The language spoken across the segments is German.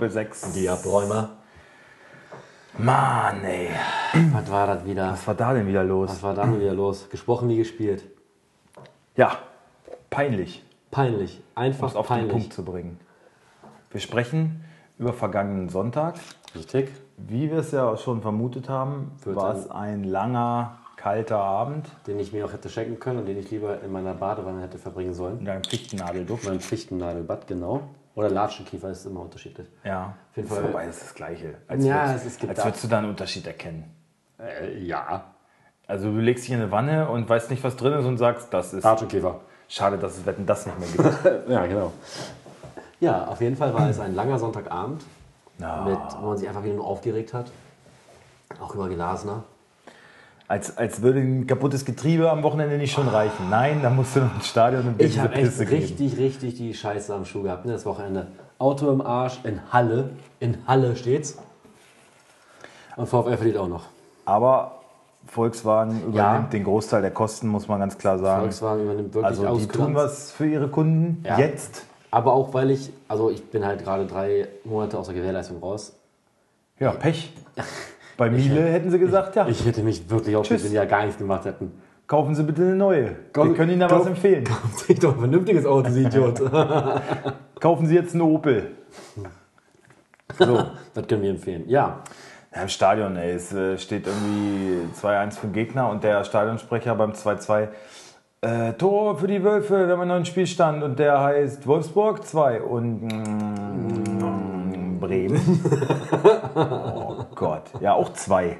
herzlich willkommen zu Doppel 6. Die Abräumer. Mann, ey. Was war das wieder? Was war da denn wieder los? Was war da denn wieder los? Gesprochen wie gespielt. Ja, peinlich, Peinlich. Einfach auf den peinlich. Punkt zu bringen. Wir sprechen über vergangenen Sonntag. Richtig. Wie wir es ja schon vermutet haben, war es ein langer, kalter Abend Den ich mir auch hätte schenken können und den ich lieber in meiner Badewanne hätte verbringen sollen. in einem Fichtennadelduft. Mein Pfichtennadelbad, genau. Oder Latschenkiefer ist immer unterschiedlich. Ja, Auf jeden ist Fall- aber beides das Gleiche. Als Ja, würdest, es ist- es gibt als würdest du da einen Unterschied erkennen. Äh, ja. Also du legst dich in eine Wanne und weißt nicht, was drin ist und sagst, das ist Latschenkiefer. schade, dass es Wetten das nicht mehr gibt. Ja, genau. Ja, auf jeden Fall war es ein langer Sonntagabend, Na, mit, wo man sich einfach wieder nur aufgeregt hat. Auch über Glasner. Als, als würde ein kaputtes Getriebe am Wochenende nicht schon reichen. Nein, da musst du noch ins Stadion und Ich habe echt geben. richtig, richtig die Scheiße am Schuh gehabt, ne, das Wochenende. Auto im Arsch, in Halle. In Halle steht's. Und VfL verliert auch noch. Aber Volkswagen übernimmt Ja. den Großteil der Kosten, muss man ganz klar sagen. Volkswagen übernimmt wirklich also die Auskulanz. tun was für ihre Kunden Ja. jetzt. Aber auch weil ich, also ich bin halt gerade drei Monate aus der Gewährleistung raus. Ja, Pech. Bei Miele hätten sie gesagt, ja, Ich hätte mich wirklich aufgeregt, wenn die ja gar nichts gemacht hätten. kaufen Sie bitte eine neue. Kauf- Wir können Ihnen da kauf- was empfehlen. Sich doch ein vernünftiges Auto, Sie Idiot. Kaufen Sie jetzt einen Opel. So. das können wir empfehlen. Ja, Ja, Im Stadion, ey, es äh, steht irgendwie 2-1 für den Gegner und der Stadionsprecher beim 2-2 äh, Tor für die Wölfe, wir haben einen neuen Spielstand und der heißt Wolfsburg 2 und mm, Bremen. oh Gott, ja, auch 2.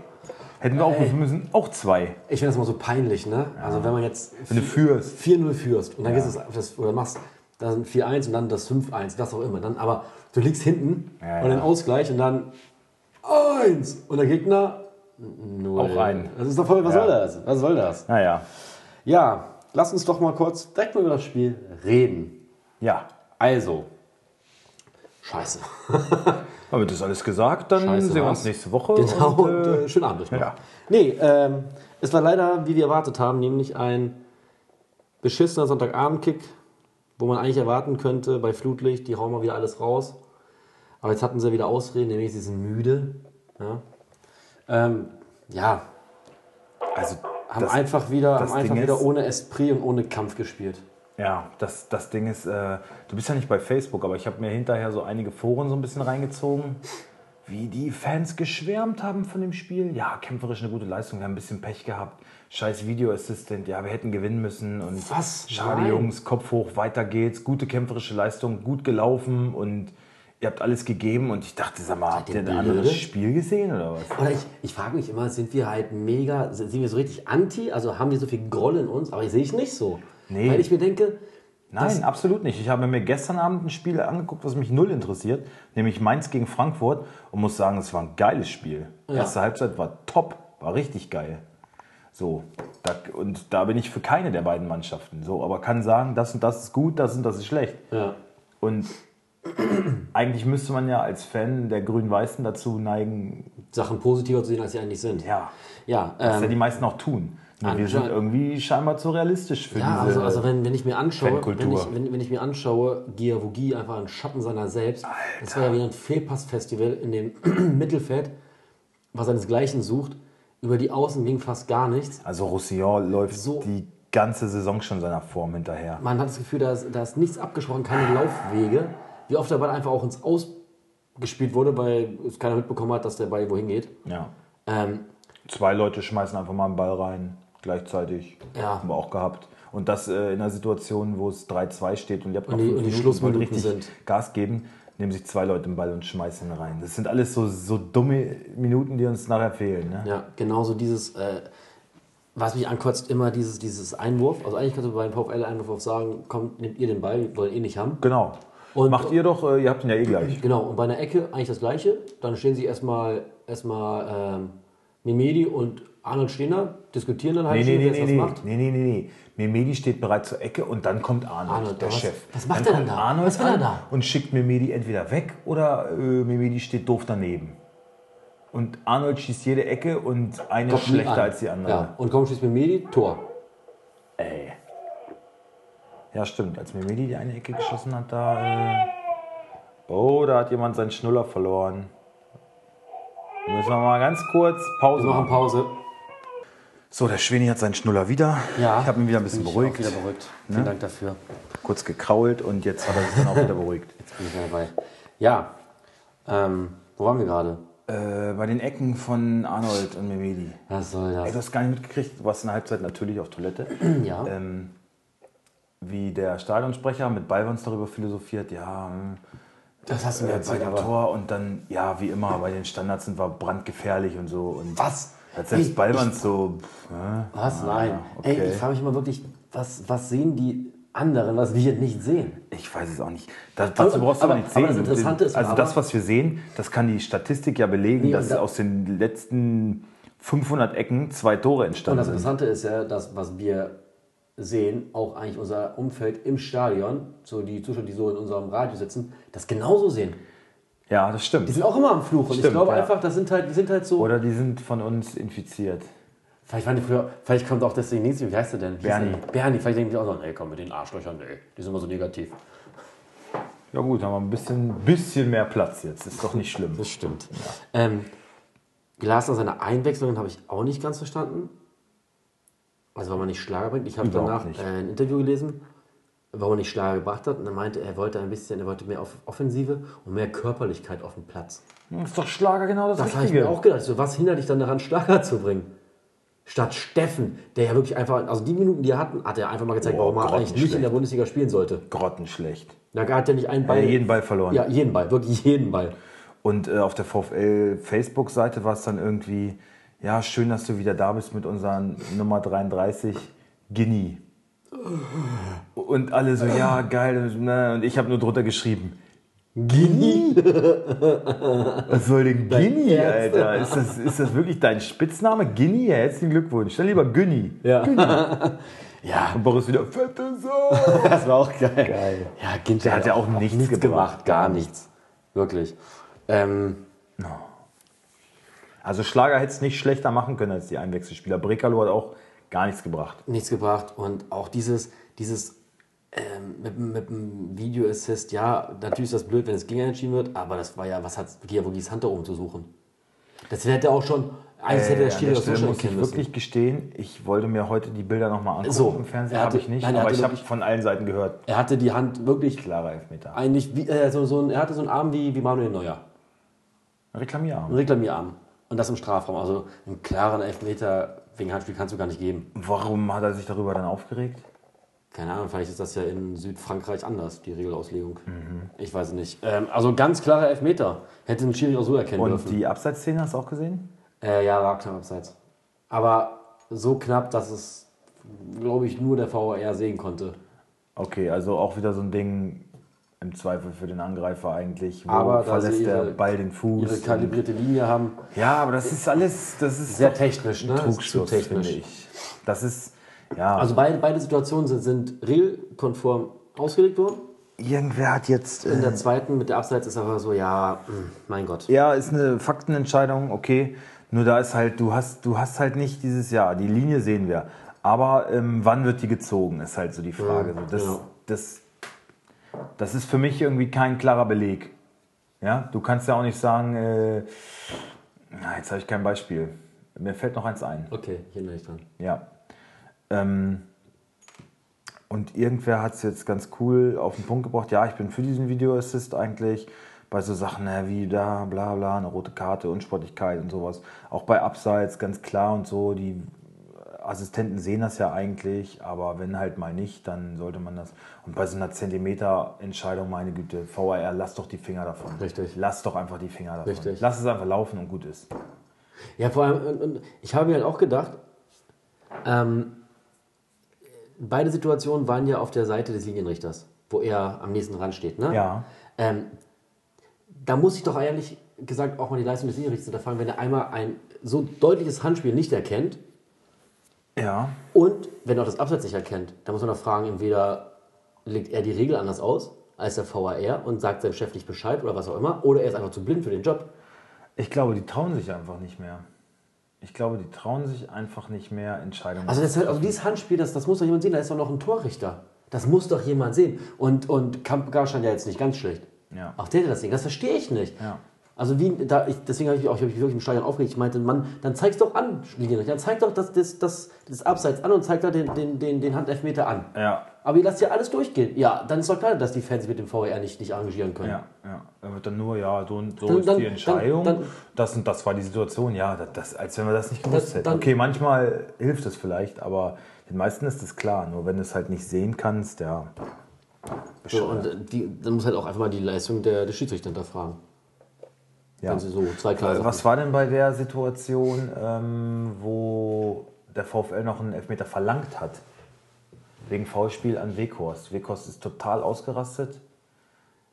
Hätten wir aufrufen müssen, auch 2. ich finde das immer so peinlich, ne? Also wenn man jetzt Wenn du führst. 4-0 führst und dann gehst du das, oder machst dann 4-1 und dann das 5-1, was auch immer. Dann, aber du liegst hinten Ja, und ja. dann Ausgleich und dann 1 und der Gegner 0. Auch ein. Das ist doch voll, was Ja. soll das? Was soll das? Naja, Ja, lass uns doch mal kurz direkt mal über das Spiel reden. ja. Also, scheiße. Haben wir das alles gesagt, dann Scheiße sehen wir uns nächste Woche. Genau, und, und, äh, äh, schönen Abend ja. Nee, ähm, es war leider, wie wir erwartet haben, nämlich ein beschissener Sonntagabendkick, wo man eigentlich erwarten könnte, bei Flutlicht, die hauen mal wieder alles raus. Aber jetzt hatten sie wieder Ausreden, nämlich sie sind müde. Ja, ähm, ja also, haben das, einfach wieder, haben einfach Ding wieder ist- ohne Esprit und ohne Kampf gespielt. Ja, das, das Ding ist, äh, du bist ja nicht bei Facebook, aber ich habe mir hinterher so einige Foren so ein bisschen reingezogen, wie die Fans geschwärmt haben von dem Spiel. Ja, kämpferisch eine gute Leistung, wir haben ein bisschen Pech gehabt. Scheiß Video Assistant, ja, wir hätten gewinnen müssen. Und Was? Schade. Jungs, Kopf hoch, weiter geht's. Gute kämpferische Leistung, gut gelaufen und ihr habt alles gegeben. Und ich dachte, sag mal, habt ihr ein anderes? Spiel gesehen oder was? Oder ich, ich frage mich immer, sind wir halt mega, sind wir so richtig anti, also haben wir so viel Groll in uns, aber ich sehe ich nicht so. Nee. Weil ich mir denke, Nein, absolut nicht. Ich habe mir gestern Abend ein Spiel angeguckt, was mich null interessiert, nämlich Mainz gegen Frankfurt und muss sagen, es war ein geiles Spiel. Erste Halbzeit war top, war richtig geil. So, da, und da bin ich für keine der beiden Mannschaften. So, aber kann sagen, das und das ist gut, das und das ist schlecht. ja, Und eigentlich müsste man ja als Fan der Grün-Weißen dazu neigen, Sachen positiver zu sehen, als sie eigentlich sind. ja, Ja, was ja ähm, die meisten auch tun. Nur wir sind irgendwie scheinbar zu realistisch für ja diese. also, also wenn, wenn ich mir anschaue, wenn ich, wenn, wenn ich mir anschaue, Giavogi einfach ein Schatten seiner selbst, das war ja wieder ein Fehlpassfestival in dem Mittelfeld, was seinesgleichen sucht. Über die Außen ging fast gar nichts. Also Roussillon läuft So- die ganze Saison schon seiner Form hinterher. Man hat das Gefühl, da ist, da ist nichts abgesprochen, keine Laufwege. Wie oft der Ball einfach auch ins Aus gespielt wurde, weil es keiner mitbekommen hat, dass der Ball wohin geht. Ja. Ähm, Zwei Leute schmeißen einfach mal einen Ball rein, gleichzeitig. Ja. Haben wir auch gehabt. Und das äh, in einer Situation, wo es 3-2 steht und ihr habt noch Und die- und die Minuten, Schlussminuten richtig sind. Gas geben, nehmen sich zwei Leute den Ball und schmeißen ihn rein. Das sind alles so, so dumme Minuten, die uns nachher fehlen. Ne? Ja, genauso dieses, äh, was mich ankotzt, immer dieses, dieses Einwurf. Also eigentlich kannst du beim VfL-Einwurf auch sagen, komm, nehmt ihr den Ball, wir wollen eh nicht haben. Genau. Und- Macht ihr doch, äh, ihr habt ihn ja eh gleich. Genau, und bei einer Ecke eigentlich das Gleiche. Dann stehen sie erstmal, erstmal ähm, Mimedi und Arnold stehen da, diskutieren dann halt, Nee, nee, nee, jetzt nee, macht. nee, nee, nee, nee. Memedi steht bereit zur Ecke und dann kommt Arnold, Arnold, der was- Chef. was macht dann er kommt denn da? Arnold Was will er da? und schickt Memedi entweder weg oder äh, Memedi steht doof daneben. Und Arnold schießt jede Ecke und eine Kommt schlechter als die andere. Ja, und komm, schießt Mimedi, Tor. Ey. Ja, stimmt. Als Memedi die eine Ecke geschossen hat, da. Äh, Oh, da hat jemand seinen Schnuller verloren. Müssen wir mal ganz kurz Pause Wir machen machen. Pause. So, der Schweni hat seinen Schnuller wieder. Ja. Ich habe ihn wieder ein bisschen beruhigt. Auch wieder beruhigt. Vielen Dank dafür. Kurz gekrault und jetzt hat er sich dann auch wieder beruhigt. Jetzt bin ich wieder dabei. Ja, ähm, wo waren wir gerade? Äh, bei den Ecken von Arnold und Memedi. Was soll Ey, das? du hast gar nicht mitgekriegt, du warst in der Halbzeit natürlich auf Toilette. Ja. ähm, wie der Stadionsprecher mit Ballwans darüber philosophiert, ja, hm, Das hast du mir äh, bei erzählt, dem aber. Tor und dann, ja, wie immer, bei den Standards sind wir brandgefährlich und so. Und Was? Hat selbst Ey, Ballwans so, pff, ne? Was? Ah, Nein. okay. Ey, ich frage mich immer wirklich, was, was sehen die anderen, was wir nicht sehen? Ich weiß es auch nicht. Das, dazu Aber- brauchst du aber, aber- nicht aber sehen. das Interessante ist also aber- das, was wir sehen, das kann die Statistik ja belegen, Nee, dass und da- aus den letzten 500 Ecken zwei Tore Und entstanden das sind. Interessante ist ja, dass was wir sehen, auch eigentlich unser Umfeld im Stadion, so die Zuschauer, die so in unserem Radio sitzen, das genauso sehen. Ja, das stimmt. Die sind auch immer am Fluch. Und ich Stimmt, glaube ja. einfach, das sind halt, die sind halt so. Oder die sind von uns infiziert. Vielleicht waren die früher, vielleicht kommt auch deswegen nichts, wie heißt der denn? Bernie. Bernie, vielleicht denken die auch so, ey, komm mit den Arschlöchern, ey, die sind immer so negativ. Ja gut, haben wir ein bisschen, bisschen mehr Platz jetzt. Ist doch nicht schlimm. Das stimmt. Ähm, Glasner, seine Einwechslungen habe ich auch nicht ganz verstanden. Also, warum er nicht Schlager bringt. Ich habe danach nicht. äh, ein Interview gelesen, warum er nicht Schlager gebracht hat. Und er meinte, er wollte ein bisschen, er wollte mehr Offensive und mehr Körperlichkeit auf dem Platz. Das ist doch Schlager genau das, Das habe ich Richtige. mir auch gedacht. So, was hindert dich dann daran, Schlager zu bringen? Statt Steffen, der ja wirklich einfach, also die Minuten, die er hatten, hat er einfach mal gezeigt, Boah, warum er eigentlich nicht in der Bundesliga spielen sollte. Grottenschlecht. Da hat er nicht einen Er Ball. hat jeden Ball verloren. Ja, jeden Ball, wirklich jeden Ball. Und äh, auf der VfL Facebook-Seite war es dann irgendwie, ja, schön, dass du wieder da bist mit unseren Nummer 33, Guinea. Und alle so, ja, geil. ne? Und ich habe nur drunter geschrieben, Guinea? Was soll denn Guinea? Alter? Ist das, ist das wirklich dein Spitzname? Guinea? Herzlichen Glückwunsch. Dann lieber Günni. Ja. ja, Und Boris wieder, fette Sau. das war auch geil. Geil. Ja, Ginter hat ja auch nichts gebracht. gemacht, gar nichts. Wirklich. Ähm, Also Schlager hätte es nicht schlechter machen können als die Einwechselspieler. Brekalo hat auch gar nichts gebracht. nichts gebracht und auch dieses, dieses ähm, mit, mit dem Video-Assist, ja, natürlich ist das blöd, wenn es gegen entschieden wird, aber das war ja, was hat Giavogis Hand da oben zu suchen? Das hätte auch schon, eigentlich hätte der Äh, an das so schnell muss ich müssen. wirklich gestehen, ich wollte mir heute die Bilder nochmal angucken So, im Fernsehen. er Habe ich nicht, nein, er aber ich habe von allen Seiten gehört. Er hatte die Hand wirklich Klarer Elfmeter. eigentlich, wie, äh, so, so ein, er hatte so einen Arm wie, wie Manuel Neuer. Ein Reklamierarm. Reklamierarm. Und das im Strafraum. Also einen klaren Elfmeter wegen Handspiel kannst du gar nicht geben. Warum hat er sich darüber dann aufgeregt? Keine Ahnung, vielleicht ist das ja in Südfrankreich anders, die Regelauslegung. Mhm. Ich weiß es nicht. Ähm, also ganz klarer Elfmeter. Hätte ein Schiri auch so erkennen Und dürfen. die Abseitsszene hast du auch gesehen? Äh, ja, war knapp abseits. Aber so knapp, dass es, glaube ich, nur der VAR sehen konnte. Okay, also auch wieder so ein Ding im Zweifel für den Angreifer eigentlich. Wo Aber verlässt der Ball den Fuß? Ihre kalibrierte Linie haben. ja, aber das ist alles, das ist Sehr technisch, ne? ein Das ist Trugschluss, zu technisch. finde ich. Das ist, ja, Also beide, beide Situationen sind, sind regelkonform ausgelegt worden. irgendwer hat jetzt... In Äh, der zweiten mit der Abseits ist aber so, ja, mh, mein Gott. Ja, ist eine Faktenentscheidung, okay. Nur da ist halt, du hast, du hast halt nicht dieses Jahr, die Linie sehen wir. Aber ähm, wann wird die gezogen, ist halt so die Frage. So, das, ja. das, das ist für mich irgendwie kein klarer Beleg. Ja, du kannst ja auch nicht sagen, äh, na, jetzt habe ich kein Beispiel. Mir fällt noch eins ein. Okay, hier bin ich dran. Ja. Ähm, und irgendwer hat es jetzt ganz cool auf den Punkt gebracht. Ja, ich bin für diesen Video Assist eigentlich. Bei so Sachen na, wie da, bla bla, eine rote Karte, Unsportlichkeit und sowas. Auch bei Abseits ganz klar und so. Die Assistenten sehen das ja eigentlich, aber wenn halt mal nicht, dann sollte man das. Und bei so einer Zentimeter-Entscheidung, meine Güte, VAR, lass doch die Finger davon. Richtig. Lass doch einfach die Finger davon. Richtig. Lass es einfach laufen und gut ist. Ja, vor allem, ich habe mir halt auch gedacht, ähm, beide Situationen waren ja auf der Seite des Linienrichters, wo er am nächsten dran steht. Ne? Ja. Ähm, da muss ich doch ehrlich gesagt auch mal die Leistung des Linienrichters hinterfragen, wenn er einmal ein so deutliches Handspiel nicht erkennt Ja. und wenn er auch das Abseits nicht erkennt, dann muss man doch fragen, entweder legt er die Regel anders aus als der VAR und sagt seinem Chef nicht Bescheid oder was auch immer, oder er ist einfach zu blind für den Job. Ich glaube, die trauen sich einfach nicht mehr. Ich glaube, die trauen sich einfach nicht mehr, Entscheidungen Also, das, halt- also dieses Handspiel, das, das muss doch jemand sehen, da ist doch noch ein Torrichter. Das muss doch jemand sehen. Und, und Kampgar stand ja jetzt nicht ganz schlecht. Ja. Auch der, der das Ding, das verstehe ich nicht. Ja. Also wie, da ich, deswegen habe ich, mich auch- ich hab mich wirklich im Stadion aufgeregt. Ich meinte, Mann, dann zeig's doch an, Linienrichter. Dann zeig doch das, das, das, das Abseits an und zeig da den, den, den, den Handelfmeter an. Ja, Aber ihr lasst ja alles durchgehen. Ja, dann ist doch klar, dass die Fans sich mit dem VR nicht, nicht arrangieren können. ja, ja. Wird dann nur, ja, so, und so Dann- ist dann- die Entscheidung. dann- das und das war die Situation. Ja, das, das, als wenn wir das nicht gewusst Das- hätten. okay, manchmal hilft es vielleicht, aber den meisten ist es klar. Nur wenn du es halt nicht sehen kannst, ja. So, und die, dann muss halt auch einfach mal die Leistung der, der Schiedsrichter hinterfragen. Ja. Wenn sie so zwei klare Was war denn bei der Situation, ähm, wo der VfL noch einen Elfmeter verlangt hat? Wegen Foulspiel an Weghorst. Weghorst ist total ausgerastet.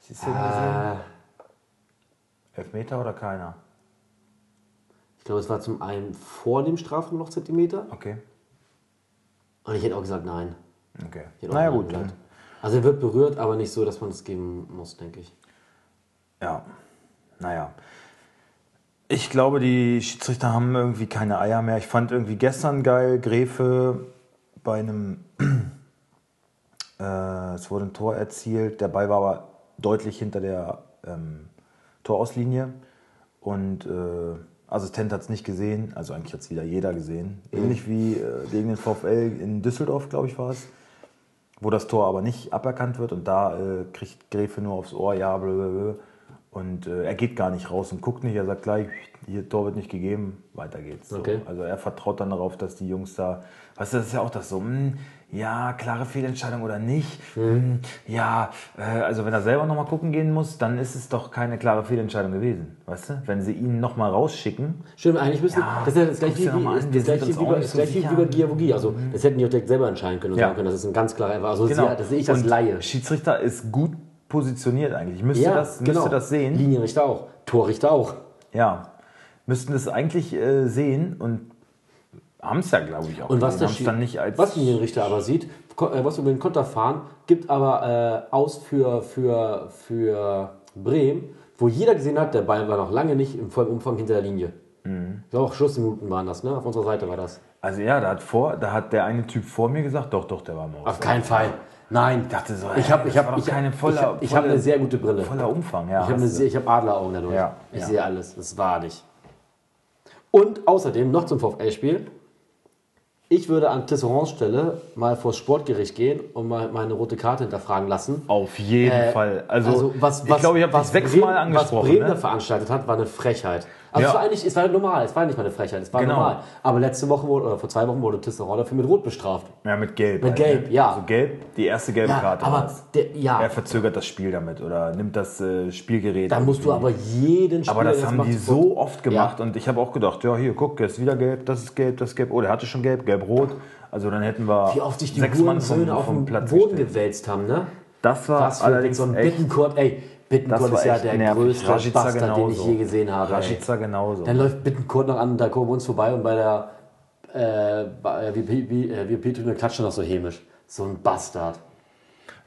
Szene gesehen? Äh, Elfmeter oder keiner? ich glaube, es war zum einen vor dem Strafraum noch Zentimeter. Okay. Und ich hätte auch gesagt, nein. okay. Naja gut, gesagt. dann. Also er wird berührt, aber nicht so, dass man es geben muss, denke ich. Ja, naja. Ich glaube, die Schiedsrichter haben irgendwie keine Eier mehr. Ich fand irgendwie gestern geil, Gräfe bei einem, äh, es wurde ein Tor erzielt, der Ball war aber deutlich hinter der ähm, Torauslinie und äh, Assistent hat es nicht gesehen, also eigentlich hat es wieder jeder gesehen. Ähnlich wie äh, gegen den VfL in Düsseldorf, glaube ich, war es wo das Tor aber nicht aberkannt wird und da äh, kriegt Gräfe nur aufs Ohr, ja, blablabla. Und äh, er geht gar nicht raus und guckt nicht, er sagt gleich, hier Tor wird nicht gegeben, weiter geht's. So. Okay. Also er vertraut dann darauf, dass die Jungs da, weißt du, das ist ja auch das so, hm, ja, klare Fehlentscheidung oder nicht. Hm, ja, äh, also wenn er selber nochmal gucken gehen muss, dann ist es doch keine klare Fehlentscheidung gewesen, weißt du? Wenn sie ihn nochmal rausschicken, Stimmt, eigentlich müssen Ja, das ist ja das gleiche wie, das gleiche wie, bei- das Giavogi. Also das hätten die auch direkt selber entscheiden können und Ja. sagen können, das ist ein ganz klarer Also Genau. sehe- das sehe ich als Und Laie. Schiedsrichter ist gut positioniert eigentlich. Müsste, das, müsste das sehen. Linienrichter auch. Torrichter auch. Ja. Müssten das eigentlich äh, sehen und haben es ja, glaube ich, auch. Und was der dann nicht als. was Linienrichter aber sieht, äh, was über den Konter fahren, gibt aber äh, aus für, für, für Bremen, wo jeder gesehen hat, der Ball war noch lange nicht im vollen Umfang hinter der Linie. Mhm. Ich glaube auch Schlussminuten waren das, ne? Auf unserer Seite war das. Also ja, da hat, vor, da hat der eine Typ vor mir gesagt, doch, doch, der war mal Auf keinen Fall. Nein. Ich dachte so, ich habe ich das hab, war doch ich, keine ich, volle- ich, hab- ich volle- habe eine sehr gute Brille. Voller Umfang, ja. Ich habe eine ich hab Adleraugen dadurch. Ja, ich ja. sehe alles. Das war nicht. Und außerdem noch zum VfL-Spiel. Ich würde an Tisserands Stelle mal vors Sportgericht gehen und mal meine rote Karte hinterfragen lassen. Auf jeden Äh, Fall. Also, was, ich was, glaube, ich habe was das sechsmal angesprochen. Was Bremen ne? veranstaltet hat, war eine Frechheit. Also Ja. es war eigentlich, es war normal, es war nicht mal eine Frechheit, es war Genau. normal. Aber letzte Woche wurde, oder vor zwei Wochen wurde Tisserand dafür mit Rot bestraft. Ja, mit Gelb. Mit Gelb, ja. Also Gelb, die erste gelbe Ja, Karte. aber der, ja, Er verzögert das Spiel damit oder nimmt das äh, Spielgerät. da musst du aber jeden Spieler, Aber das der haben die so oft gemacht und ich habe auch gedacht, ja hier, guck, jetzt wieder gelb, das ist gelb, das ist gelb. Oh, der hatte schon gelb, gelb-rot. Also dann hätten wir Wie oft sich die sechs Mann vom, auf Platz Boden gestellt. gewälzt haben, ne? Das war Was für allerdings so ein Bittenkurt, ey, Bittenkurt ist ja der nervig. größte Rashica Bastard, den ich genauso. je gesehen habe. Rashica genauso. Dann läuft Bittenkurt noch an der Kurve uns vorbei und bei der äh, bei, äh, wie, wie, äh, wie klatscht noch so hämisch. So ein Bastard.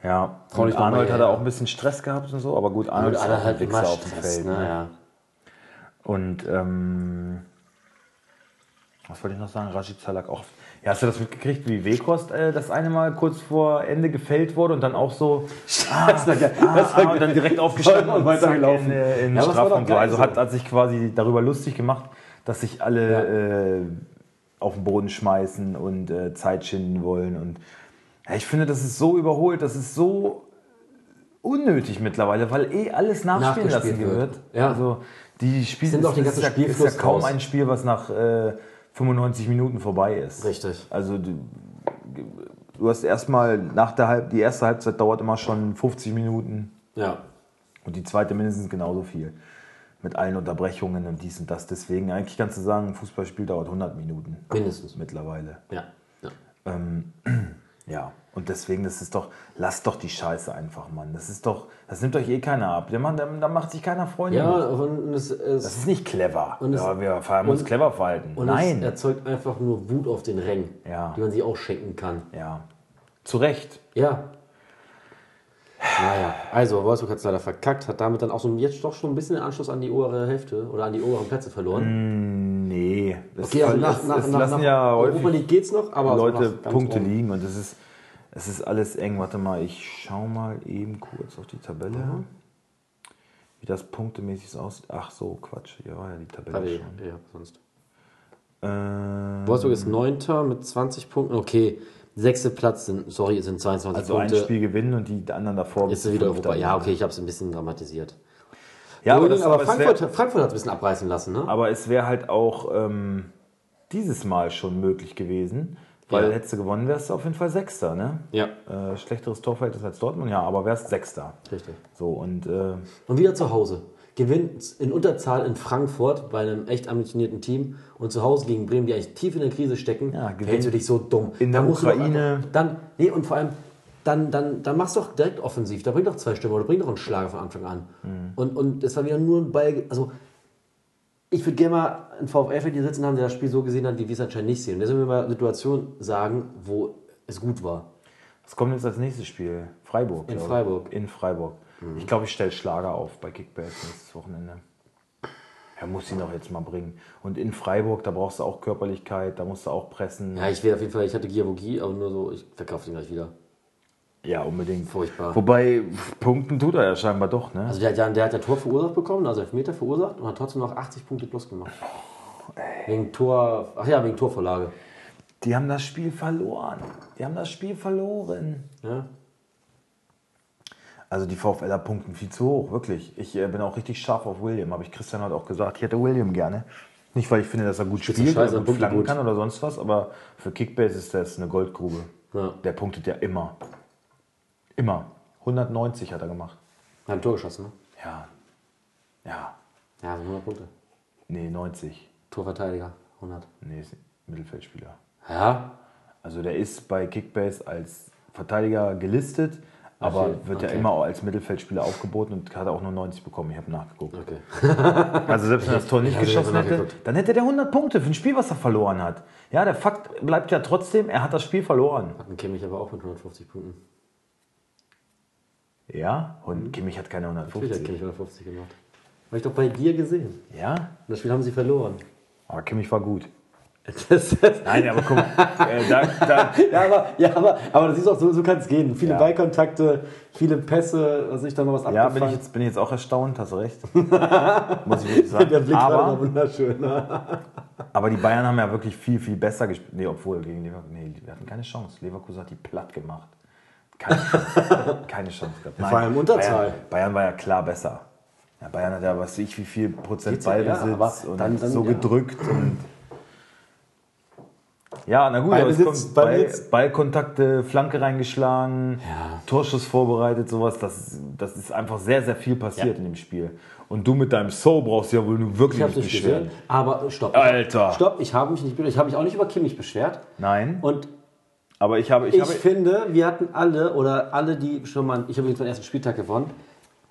Ja, und Arnold hat her. auch ein bisschen Stress gehabt und so, aber gut, Arnold Und ist halt Wichser immer auf dem Feld. ne? Ne? Ja. Und ähm, was wollte ich noch sagen? Rashica lag auch. Ja, hast du das mitgekriegt, wie Wekost äh, das eine Mal kurz vor Ende gefällt wurde und dann auch so Das war geil. Das war ah, und dann direkt aufgestanden Und und weitergelaufen. in, in Ja, Strafraum. So. Also so. hat, hat sich quasi darüber lustig gemacht, dass sich alle äh, auf den Boden schmeißen und äh, Zeit schinden wollen. Und ja, ich finde, das ist so überholt, das ist so unnötig mittlerweile, weil eh alles nachspielen lassen wird. wird. Ja. Also die Spiele Sind auch den ganzen ist, ja, ist ja kaum raus. ein Spiel, was nach äh, 95 Minuten vorbei ist. Richtig. Also du, du hast erstmal nach der Halb, die erste Halbzeit dauert immer schon 50 Minuten Ja. und die zweite mindestens genauso viel. Mit allen Unterbrechungen und dies und das. Deswegen eigentlich kannst du sagen, ein Fußballspiel dauert 100 Minuten. Mindestens. Mittlerweile. Ja. ja. Ähm, ja, und deswegen, das ist doch, lasst doch die Scheiße einfach, Mann. Das ist doch, das nimmt euch eh keiner ab. Der Mann, da, macht sich keiner Freunde. Ja, mit. und es, es, Das ist nicht clever. Und es- ja, wir haben uns clever verhalten. und es Nein. erzeugt einfach nur Wut auf den Rängen, Ja. die man sich auch schenken kann. ja. Zu Recht. Ja. Naja, also Wolfsburg hat es leider verkackt, hat damit dann auch so jetzt doch schon ein bisschen den Anschluss an die obere Hälfte oder an die oberen Plätze verloren. Nee. Das Okay, also nach, es, nach, es nach, nach ja Europa League geht's noch, aber Leute ganz Punkte oben. liegen und es ist, es ist alles eng. Warte mal, ich schau mal eben kurz auf die Tabelle. wie das punktemäßig aussieht. Ach so, Quatsch. War ja die Tabelle Warte, schon. ja, sonst. Ähm, Wolfsburg ist Neunter mit 20 Punkten. Okay, sechste Platz sind, sorry, sind 22 also ein Punkte. Spiel gewinnen und die anderen davor. Ist er wieder. Europa. Ja, okay, ich habe es ein bisschen dramatisiert. Ja, aber, das, aber Frankfurt, wär, Frankfurt hat es ein bisschen abreißen lassen, ne? aber es wäre halt auch ähm, dieses Mal schon möglich gewesen, weil Ja. hättest du gewonnen, wärst du auf jeden Fall Sechster, ne? Ja, Äh, schlechteres Torverhältnis als Dortmund, ja, aber wärst Sechster. richtig. So, und äh, Und wieder zu Hause. Gewinnt in Unterzahl in Frankfurt bei einem echt ambitionierten Team und zu Hause gegen Bremen, die eigentlich tief in der Krise stecken. Ja, Verhältst du dich so dumm. in der Da musst du doch Ukraine. einfach- Dann, nee, und vor allem, dann, dann, dann machst du doch direkt offensiv. Da bringt doch zwei Stimmen oder bringt doch einen Schlager von Anfang an. Mhm. Und, und es war wieder nur ein Ball. Also, ich würde gerne mal einen VfL hier sitzen haben, der das Spiel so gesehen hat, wie wir es anscheinend nicht sehen. Und der soll mir mal Situationen sagen, wo es gut war. was kommt jetzt als nächstes Spiel? Freiburg. In. Freiburg. Mhm. In Freiburg. Ich glaube, ich stelle Schlager auf bei Kickbase nächstes Wochenende. Er muss ihn doch jetzt mal bringen. Und in Freiburg, da brauchst du auch Körperlichkeit, da musst du auch pressen. Ja, ich werde auf jeden Fall, ich hatte Giavogi, aber nur so, ich verkaufe den gleich wieder. Ja, unbedingt. Furchtbar. Wobei, Punkten tut er ja scheinbar doch, ne? Also der hat ja, der hat ja Tor verursacht bekommen, also Elfmeter verursacht und hat trotzdem noch 80 Punkte plus gemacht. wegen Tor, ach ja, wegen Torvorlage. Die haben das Spiel verloren. Die haben das Spiel verloren. Ja? Also die VfLer punkten viel zu hoch, wirklich. Ich äh, bin auch richtig scharf auf William, habe ich Christian heute auch gesagt. Ich hätte William gerne. Nicht, weil ich finde, dass er gut spielt Scheiße, oder gut flanken gut. kann oder sonst was, aber für Kickbase ist das eine Goldgrube. Ja. Der punktet ja immer. Immer. 190 hat er gemacht. Hat ein Tor geschossen, ne? Ja. Ja. Ja, so 100 Punkte. Nee, 90. Torverteidiger, 100. Nee, ist Mittelfeldspieler. Ja? Also der ist bei Kickbase als Verteidiger gelistet, aber Okay, wird ja okay. immer auch als Mittelfeldspieler aufgeboten und hat auch nur 90 bekommen. Ich habe nachgeguckt. Okay. Also selbst wenn er das Tor nicht geschossen hätte, dann hätte der 100 Punkte für ein Spiel, was er verloren hat. Ja, der Fakt bleibt ja trotzdem, er hat das Spiel verloren. Hat ein Kimmich aber auch mit 150 Punkten. Ja, und Kimmich hat keine Natürlich hat 150. Kimmich 150 gemacht. Habe ich doch bei dir gesehen. Ja, Und das Spiel haben sie verloren. aber Kimmich war gut. Das, das, Nein, aber guck, äh, da, da, ja, aber, ja, aber, aber das ist auch so, so kann es gehen. Viele Ja. Ballkontakte, viele Pässe, was ich da noch was ja, bin abgefangen. ich, jetzt, bin ich jetzt auch erstaunt, hast recht. Muss ich wirklich sagen. Der Blick war aber, wunderschön. Ne? aber die Bayern haben ja wirklich viel, viel besser gespielt. Nee, obwohl, gegen Leverkusen, nee, die hatten keine Chance. Leverkusen hat die platt gemacht. Keine Chance. keine Chance gehabt. Vor allem Unterzahl. Bayern, Bayern war ja klar besser. Ja, Bayern hat ja, was weiß ich, wie viel Prozent 14, ja, Ballbesitz aber und dann- dann- so ja. gedrückt und ja, na gut, aber es Ballbesitz, kommt Ball, Ballbesitz. Ballkontakte, Flanke reingeschlagen, Ja. Torschuss vorbereitet, sowas. Das, das ist einfach sehr, sehr viel passiert in dem Spiel. Und du mit deinem So brauchst ja wohl nur wirklich Ich habe nicht beschweren. gesehen. Aber stopp. Alter. Stopp, ich habe mich nicht beschwert. Ich habe mich auch nicht über Kimmich beschwert. Nein, Und aber ich habe, ich, ich, habe, finde, wir hatten alle, oder alle, die schon mal, ich habe übrigens meinen ersten Spieltag gewonnen.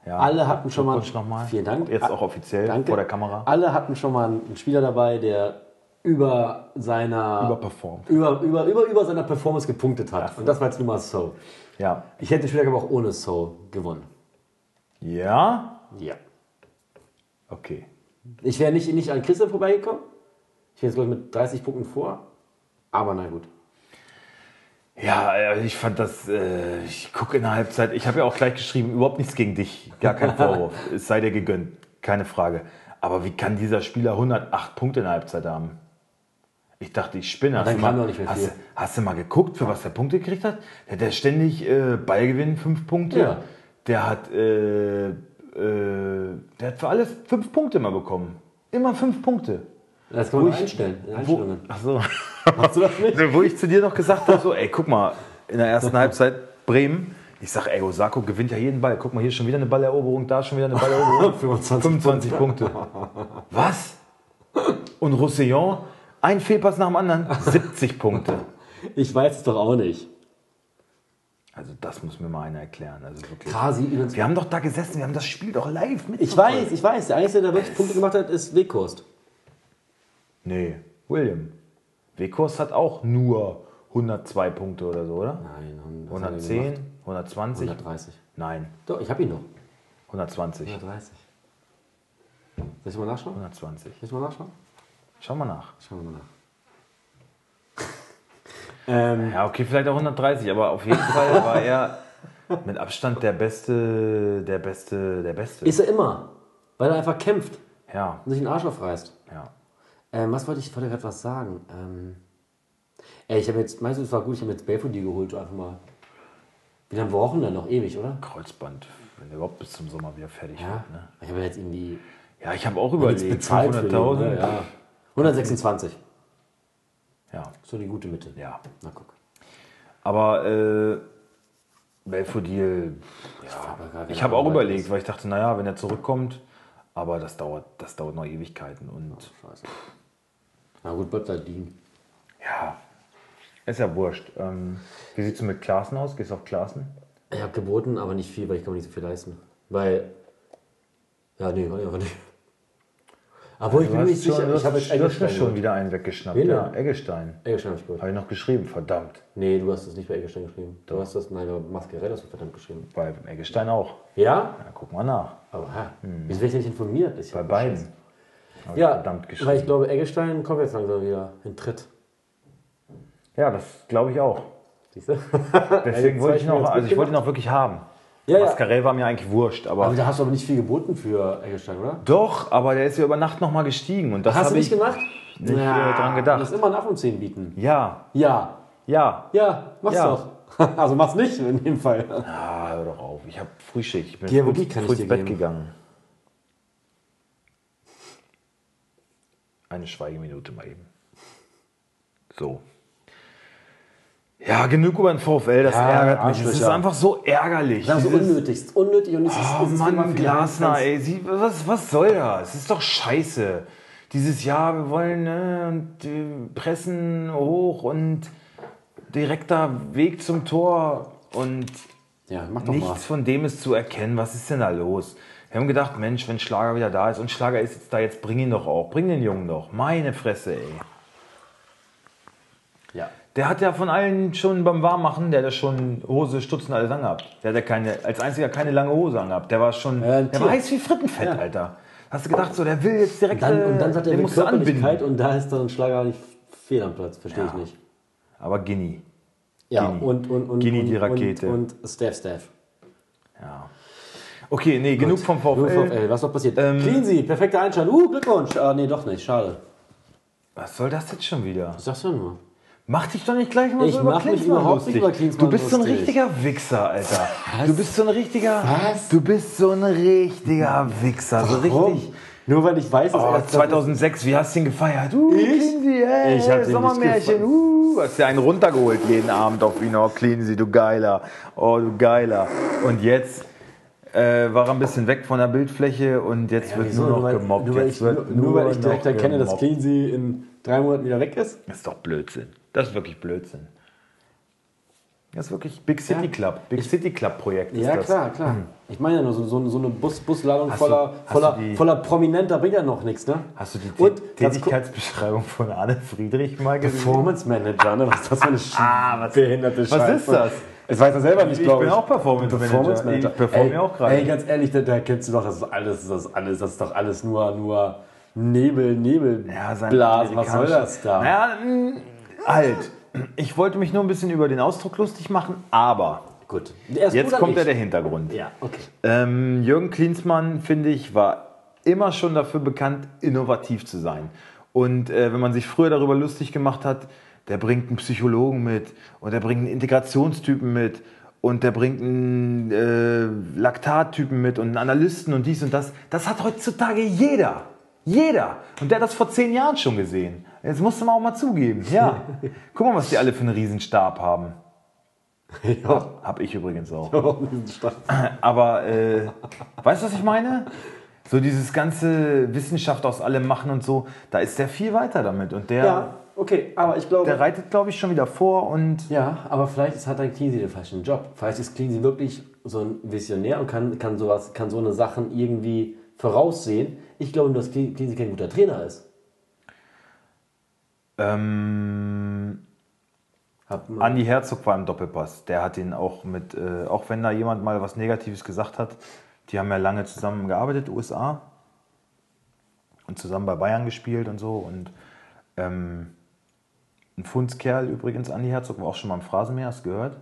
ja, alle hatten schon mal. Nochmal. Vielen Dank. Jetzt auch offiziell Danke. vor der Kamera. Alle hatten schon mal einen Spieler dabei, der über seiner Überperformt. über, über, über, über seiner Performance gepunktet hat. Und das war jetzt nur mal so. Ja. Ich hätte den Spieltag aber auch ohne So gewonnen. Ja? Ja. Okay. Ich wäre nicht, nicht an Christian vorbeigekommen. Ich wäre jetzt, glaube ich, mit 30 Punkten vor. Aber na gut. Ja, äh, ich fand das, äh, ich gucke in der Halbzeit, ich habe ja auch gleich geschrieben, überhaupt nichts gegen dich, gar kein Vorwurf, es sei dir gegönnt, keine Frage. Aber wie kann dieser Spieler 108 Punkte in der Halbzeit haben? Ich dachte, ich spinne. Hast, dann du kam mal, nicht mehr hast, viel. hast du mal geguckt, für was der Punkte gekriegt hat? Der hat ja ständig äh, Ballgewinn, fünf Punkte. Ja. Der hat, äh, äh, der hat für alles fünf Punkte immer bekommen. Immer fünf Punkte. Das kann man ich- einstellen. In Wo, Einstellungen. ach so. Hast du das nicht? Wo ich zu dir noch gesagt habe, so, ey, guck mal, in der ersten Halbzeit Bremen, ich sag, ey, Osako gewinnt ja jeden Ball. Guck mal, hier schon wieder eine Balleroberung, da schon wieder eine Balleroberung. 25 25 Punkte. Was? Und Roussillon, ein Fehlpass nach dem anderen, 70 Punkte. Ich weiß es doch auch nicht. Also das muss mir mal einer erklären. Also wirklich. Krasi. Wir haben doch da gesessen, wir haben das Spiel doch live mit. Ich weiß, ich weiß. Der Einzige, der wirklich Punkte gemacht hat, ist Weghorst. Nee, William. Weghorst hat auch nur 102 Punkte oder so, oder? Nein, 110, 120? 130. Nein, Doch, ich habe ihn noch. 120. 130. Soll ich mal nachschauen? 120. Soll ich mal nachschauen? Schau mal nach. Schauen wir mal nach. ähm, Ja, okay, vielleicht auch 130, aber auf jeden Fall war er mit Abstand der beste, der beste, der beste. ist er immer. Weil er einfach kämpft Ja, und sich den Arsch aufreißt. ja. Ähm, was wollte ich, wollte gerade was sagen? Ähm, ey, ich habe jetzt, meinst du, es war gut, ich habe jetzt Belfodil geholt, einfach mal. Wie lange brauchen denn noch? Ewig, oder? Kreuzband, wenn der überhaupt bis zum Sommer wieder fertig Ja. wird. Ne? Ich habe jetzt irgendwie Ja, ich habe auch überlegt, bezahlt für den, 500.000. ne? ja. 126. ja, So die gute Mitte. ja. Na guck. Aber äh, Belfodil, ja, ich habe auch überlegt, ist. weil ich dachte, naja, wenn er zurückkommt, aber das dauert, das dauert noch Ewigkeiten und Scheiße. Na gut, bleibt halt liegen. ja, ist ja wurscht. Ähm, wie sieht's mit Klaassen aus? Gehst du auf Klaassen? Ich habe geboten, aber nicht viel, weil ich kann mir nicht so viel leisten. Weil. Ja, nee, war ich aber nicht. Obwohl, ich bin mir nicht sicher. Ich habe jetzt Eggestein schon wieder einen weggeschnappt. Wen Ja, denn? Eggestein. Eggestein habe ich geholt. Habe ich noch geschrieben, verdammt. Nee, du hast das nicht bei Eggestein geschrieben. Du hast das, nein, bei Mascarell hast du verdammt geschrieben. Bei Eggestein auch. Ja? Ja, guck mal nach. Aber hä? Wieso werde ich denn nicht informiert? Ich Bei beiden. Scheiße. Ja, verdammt geschrieben. weil ich glaube, Eggestein kommt jetzt langsam wieder in Tritt. ja, das glaube ich auch. Siehst du? Deswegen wollte ich noch, also ich wollte ihn auch wirklich haben. Ja, ja. Mascarell war mir eigentlich wurscht, aber, Aber da hast du aber nicht viel geboten für Eggestein, oder? doch, aber der ist ja über Nacht nochmal gestiegen und das Hast du nicht ich gemacht? nicht, äh, dran gedacht. Du musst immer nach und 10 bieten. Ja, Ja. ja. Ja, mach's Ja. doch. Also mach's nicht in dem Fall. Ah, hör doch auf. Ich habe Frühschicht. Ich bin Dir, früh, früh ins Bett geben. gegangen. Eine Schweigeminute mal eben. So. Ja, genug über den VfL, das Ja, ärgert mich. Es ist einfach so ärgerlich. Das ist so Dieses- unnötig. Unnötig und es ist, Oh es ist Mann, Glasner, ey, sie, was, was soll das? Es ist doch scheiße. Dieses Jahr, wir wollen ne, und, äh, pressen hoch und direkter Weg zum Tor und Ja, nichts mal. von dem ist zu erkennen. Was ist denn da los? Wir haben gedacht, Mensch, wenn Schlager wieder da ist und Schlager ist jetzt da, jetzt bring ihn doch auch. Bring den Jungen doch. Meine Fresse, ey. Ja. Der hat ja von allen schon beim Warmmachen, der hat ja schon Hose, Stutzen, alles angehabt. Der hat ja keine, als einziger keine lange Hose angehabt. Der war schon, Ja, der war heiß wie Frittenfett, Ja. Alter. Hast du gedacht, so, der will jetzt direkt, Dann, und dann äh, sagt er den mit musst du anbinden. und da ist dann Schlager nicht fehl am Platz. Verstehe Ja. ich nicht. Aber Gini, Ja, Gini. und, und, und, und, die Rakete. Und, und Staff Staff. ja. Okay, nee, genug vom VfL. Nur VfL. Was noch passiert? Ähm, Cleansy, perfekter Einstand. Uh, Glückwunsch. Ah, nee, doch nicht. Schade. Was soll das jetzt schon wieder? Was sagst du denn nur? Mach dich doch nicht gleich mal Ich so über Klinsmann lustig. über Klinsmann Du bist so ein lustig. richtiger Wichser, Alter. Du bist so ein richtiger. Was? Du bist so ein richtiger Wichser. So richtig. Nur weil ich weiß, dass Oh, er 2006, wie hast du ihn gefeiert? Uh, Ich? Cleansy, ey, Ich hab Sommermärchen, uh, hast dir einen runtergeholt jeden Abend auf ihn, oh, Cleansy, du Geiler, oh, du Geiler. Und jetzt äh, war ein bisschen weg von der Bildfläche und jetzt wird Wieso? nur noch weil, gemobbt. Nur weil ich, nur, nur weil ich direkt erkenne, dass gemobbt. Cleansy in drei Monaten wieder weg ist. Das ist doch Blödsinn. Das ist wirklich Blödsinn. Das ist wirklich Big City Ja. Club. Big City Club Projekt ist Ja, das. klar, klar. Ich meine ja nur, so, so, so eine Bus, Busladung Hast voller, du- voller, die- voller Prominenter bringt ja noch nichts, ne? Hast du die Und Tätigkeitsbeschreibung von Arne Friedrich mal gesehen? Performance Manager, ne? Was ist das für eine Ah, was- behinderte was Scheiße? ist das? Ich weiß das selber nicht, Ich glaube bin auch Performance Manager. Ich performe ey, ja auch gerade. Ey, ganz ehrlich, da, da kennst du doch, das ist alles, das ist alles, das ist doch alles nur, nur Nebel, Nebel, Ja, Blasen. Was soll das da? Naja, mh, halt. Ich wollte mich nur ein bisschen über den Ausdruck lustig machen, aber Gut. Er jetzt kommt ja ich. der Hintergrund. Ja, okay. Ähm, Jürgen Klinsmann, finde ich, war immer schon dafür bekannt, innovativ zu sein. Und äh, wenn man sich früher darüber lustig gemacht hat, der bringt einen Psychologen mit und der bringt einen Integrationstypen mit und der bringt einen äh, Laktattypen mit und einen Analysten und dies und das. Das hat heutzutage jeder. Jeder. Und der hat das vor zehn Jahren schon gesehen. Jetzt musst du mal auch mal zugeben. Ja. Guck mal, was die alle für einen Riesenstab haben. Ja. Hab ich übrigens auch. Diesen Stand. Aber äh, weißt du, was ich meine? So dieses ganze Wissenschaft aus allem machen und so, da ist der viel weiter damit. Und der, Ja, okay, aber ich glaube. der reitet, glaube ich, schon wieder vor und Ja, aber vielleicht ist, hat ein Cleansy den falschen Job. Vielleicht ist Cleansy wirklich so ein Visionär und kann, kann, sowas, kann so eine Sachen irgendwie voraussehen. Ich glaube nur, dass Cle- Cleansy kein guter Trainer ist. ähm, Andi Herzog war im Doppelpass. Der hat ihn auch mit, äh, auch wenn da jemand mal was Negatives gesagt hat, die haben ja lange zusammen gearbeitet, USA. Und zusammen bei Bayern gespielt und so. Und ähm, ein Fundskerl übrigens, Andi Herzog, war auch schon mal im Phrasenmeer, hast du gehört?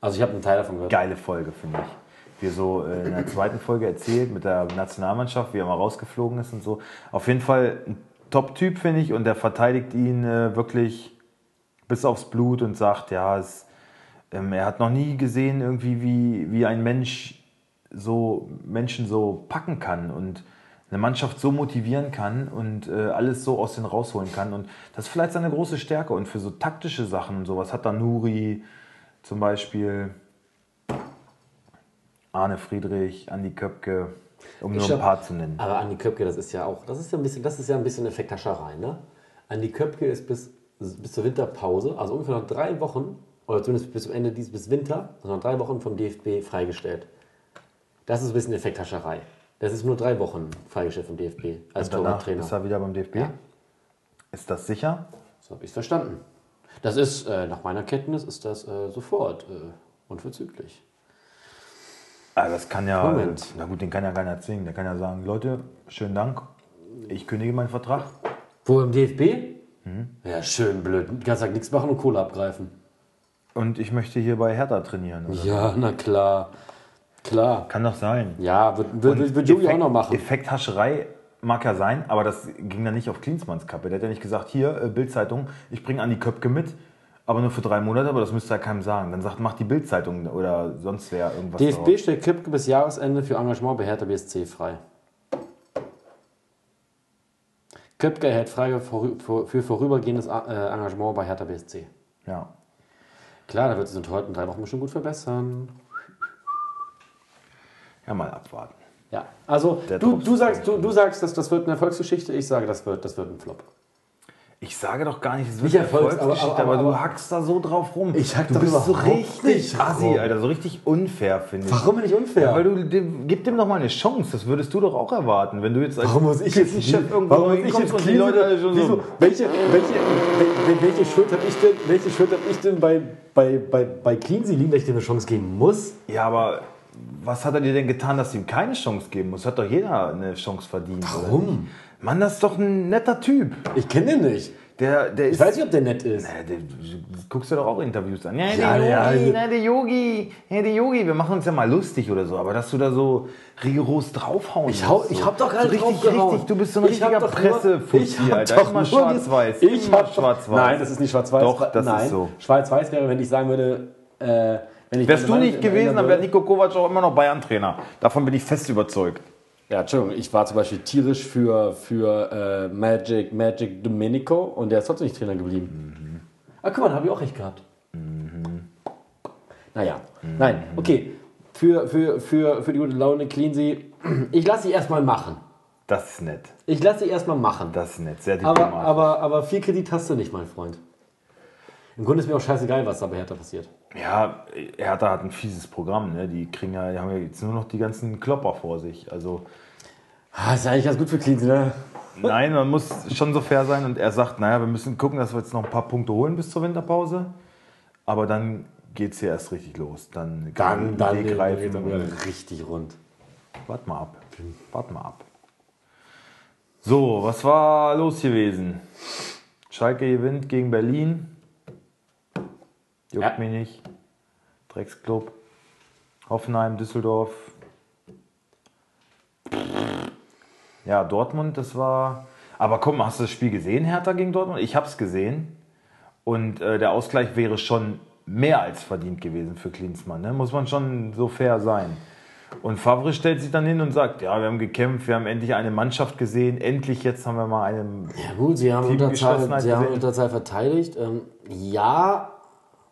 also ich habe einen Teil davon gehört. Geile Folge, finde ich. wie er so äh, in der zweiten Folge erzählt mit der Nationalmannschaft, wie er mal rausgeflogen ist und so. Auf jeden Fall ein Top-Typ, finde ich, und der verteidigt ihn äh, wirklich bis aufs Blut und sagt, ja, es, ähm, er hat noch nie gesehen, irgendwie, wie, wie ein Mensch so Menschen so packen kann und eine Mannschaft so motivieren kann und äh, alles so aus den rausholen kann. Und das ist vielleicht seine große Stärke. Und für so taktische Sachen und sowas hat da Nuri zum Beispiel, Arne Friedrich, Andi Köpke, um nur Ich ein hab- paar zu nennen. Aber Andi Köpke, das ist ja auch, das ist ja ein bisschen, das ist ja ein bisschen Effekthascherei, ne? Andi Köpke ist bis, bis zur Winterpause, also ungefähr noch drei Wochen, oder zumindest bis zum Ende dieses, bis Winter, also noch drei Wochen vom DFB freigestellt. Das ist ein bisschen Effekthascherei. Das ist nur drei Wochen freigestellt vom DFB als Danach Torwarttrainer. ist er wieder beim DFB. Ja. Ist das sicher? So habe ich es verstanden. Das ist, äh, nach meiner Kenntnis, ist das äh, sofort äh, unverzüglich. Ah, das kann ja, Moment. na gut, den kann ja keiner zwingen. Der kann ja sagen, Leute, schönen Dank, ich kündige meinen Vertrag. Wo im DFB? Ja, schön blöd. Den ganzen Tag nichts machen und Kohle abgreifen. Und ich möchte hier bei Hertha trainieren. Oder? Ja, na klar. Klar. Kann doch sein. Ja, wird, wird, wird, Jogi auch noch machen. Effekthascherei mag ja sein, aber das ging dann nicht auf Klinsmanns Kappe. Der hat ja nicht gesagt, hier, äh, Bildzeitung, ich bringe Andi Köpke mit, aber nur für drei Monate, aber das müsste ja keinem sagen. Dann sagt, macht die Bildzeitung oder sonst wer irgendwas DFB drauf. stellt Köpke bis Jahresende für Engagement bei Hertha BSC frei. Köpke erhält frei für, vorübergehendes äh, Engagement bei Hertha BSC. Ja. Klar, da wird sich in drei Wochen schon gut verbessern. Ja, mal abwarten. Ja, also du, du sagst, du, du sagst das, das wird eine Erfolgsgeschichte, ich sage, das wird, das wird ein Flop. Ich sage doch gar nicht, es wird Nicht Erfolgsgeschichte, aber- aber, aber- du aber- hackst da so drauf rum. Ich hack du bist so richtig nicht assi. Alter, so richtig unfair, finde ich. Warum bin ich unfair? Ja, weil du, dem, gib dem doch mal eine Chance, das würdest du doch auch erwarten. Wenn du jetzt als Warum muss ich jetzt Chef irgendwo warum muss ich jetzt und die Leute schon wieso, so... welche, welche, wel- welche Schuld habe ich denn, welche Schuld habe ich denn bei, bei, bei, bei Cleansy liegen, dass ich dir eine Chance geben muss? Ja, aber was hat er dir denn getan, dass du ihm keine Chance geben musst? Hat doch jeder eine Chance verdient. Warum? Mann, das ist doch ein netter Typ. Ich kenne den nicht. Der, der ist. Ich weiß nicht, ob der nett ist. Ja, der, du guckst dir doch auch Interviews an. Ja, Ja, der ja, Yogi, ja. na, der Yogi, ja, der Yogi, wir machen uns ja mal lustig oder so, aber dass du da so rigoros draufhauen Ich, hau, ich hab doch gerade so richtig, richtig, du bist so ein Ich richtiger Pressefuzzi, Alter. doch Immer schwarz-weiß. Ich immer schwarz-weiß. Nein, das ist nicht schwarz-weiß. Doch, das ist Nein, so. Schwarz-weiß wäre, wenn ich sagen würde, äh, Wärst du nicht gewesen, dann wäre Nico Kovac auch immer noch Bayern-Trainer. Davon bin ich fest überzeugt. Ja, Entschuldigung, ich war zum Beispiel tierisch für, für äh, Magic, Magic Domenico und der ist trotzdem nicht Trainer geblieben. Ah, guck mal, da habe ich auch recht gehabt. Naja, nein, okay. Für, für, für, für die gute Laune Cleansy, ich lasse sie erstmal machen. Das ist nett. Ich lasse sie erstmal machen. Das ist nett. Sehr aber, diplomatisch. aber, aber viel Kredit hast du nicht, mein Freund. Im Grunde ist mir auch scheißegal, was da bei Hertha passiert. Ja, Hertha hat ein fieses Programm. Ne? Die kriegen ja, die haben ja jetzt nur noch die ganzen Klopper vor sich. Also Ah, ist ja eigentlich ganz gut für Cleansy, ne? nein, man muss schon so fair sein. Und er sagt, naja, wir müssen gucken, dass wir jetzt noch ein paar Punkte holen bis zur Winterpause. Aber dann geht es hier erst richtig los. Dann, Dann, dann Weg geht reifen. es wieder richtig rund. Wart mal ab. Wart mal ab. So, was war los gewesen? Schalke gewinnt gegen Berlin. Juckt Ja. mich nicht. Drecksclub. Hoffenheim, Düsseldorf. Ja, Dortmund, das war. Aber komm, hast du das Spiel gesehen, Hertha gegen Dortmund? Ich hab's gesehen. Und äh, der Ausgleich wäre schon mehr als verdient gewesen für Klinsmann. Ne? Muss man schon so fair sein. Und Favre stellt sich dann hin und sagt, ja, wir haben gekämpft, wir haben endlich eine Mannschaft gesehen, endlich jetzt haben wir mal eine... Ja gut, sie haben, Teamgeschlossenheit Unterzahl, sie haben. Unterzahl verteidigt. Ähm, ja,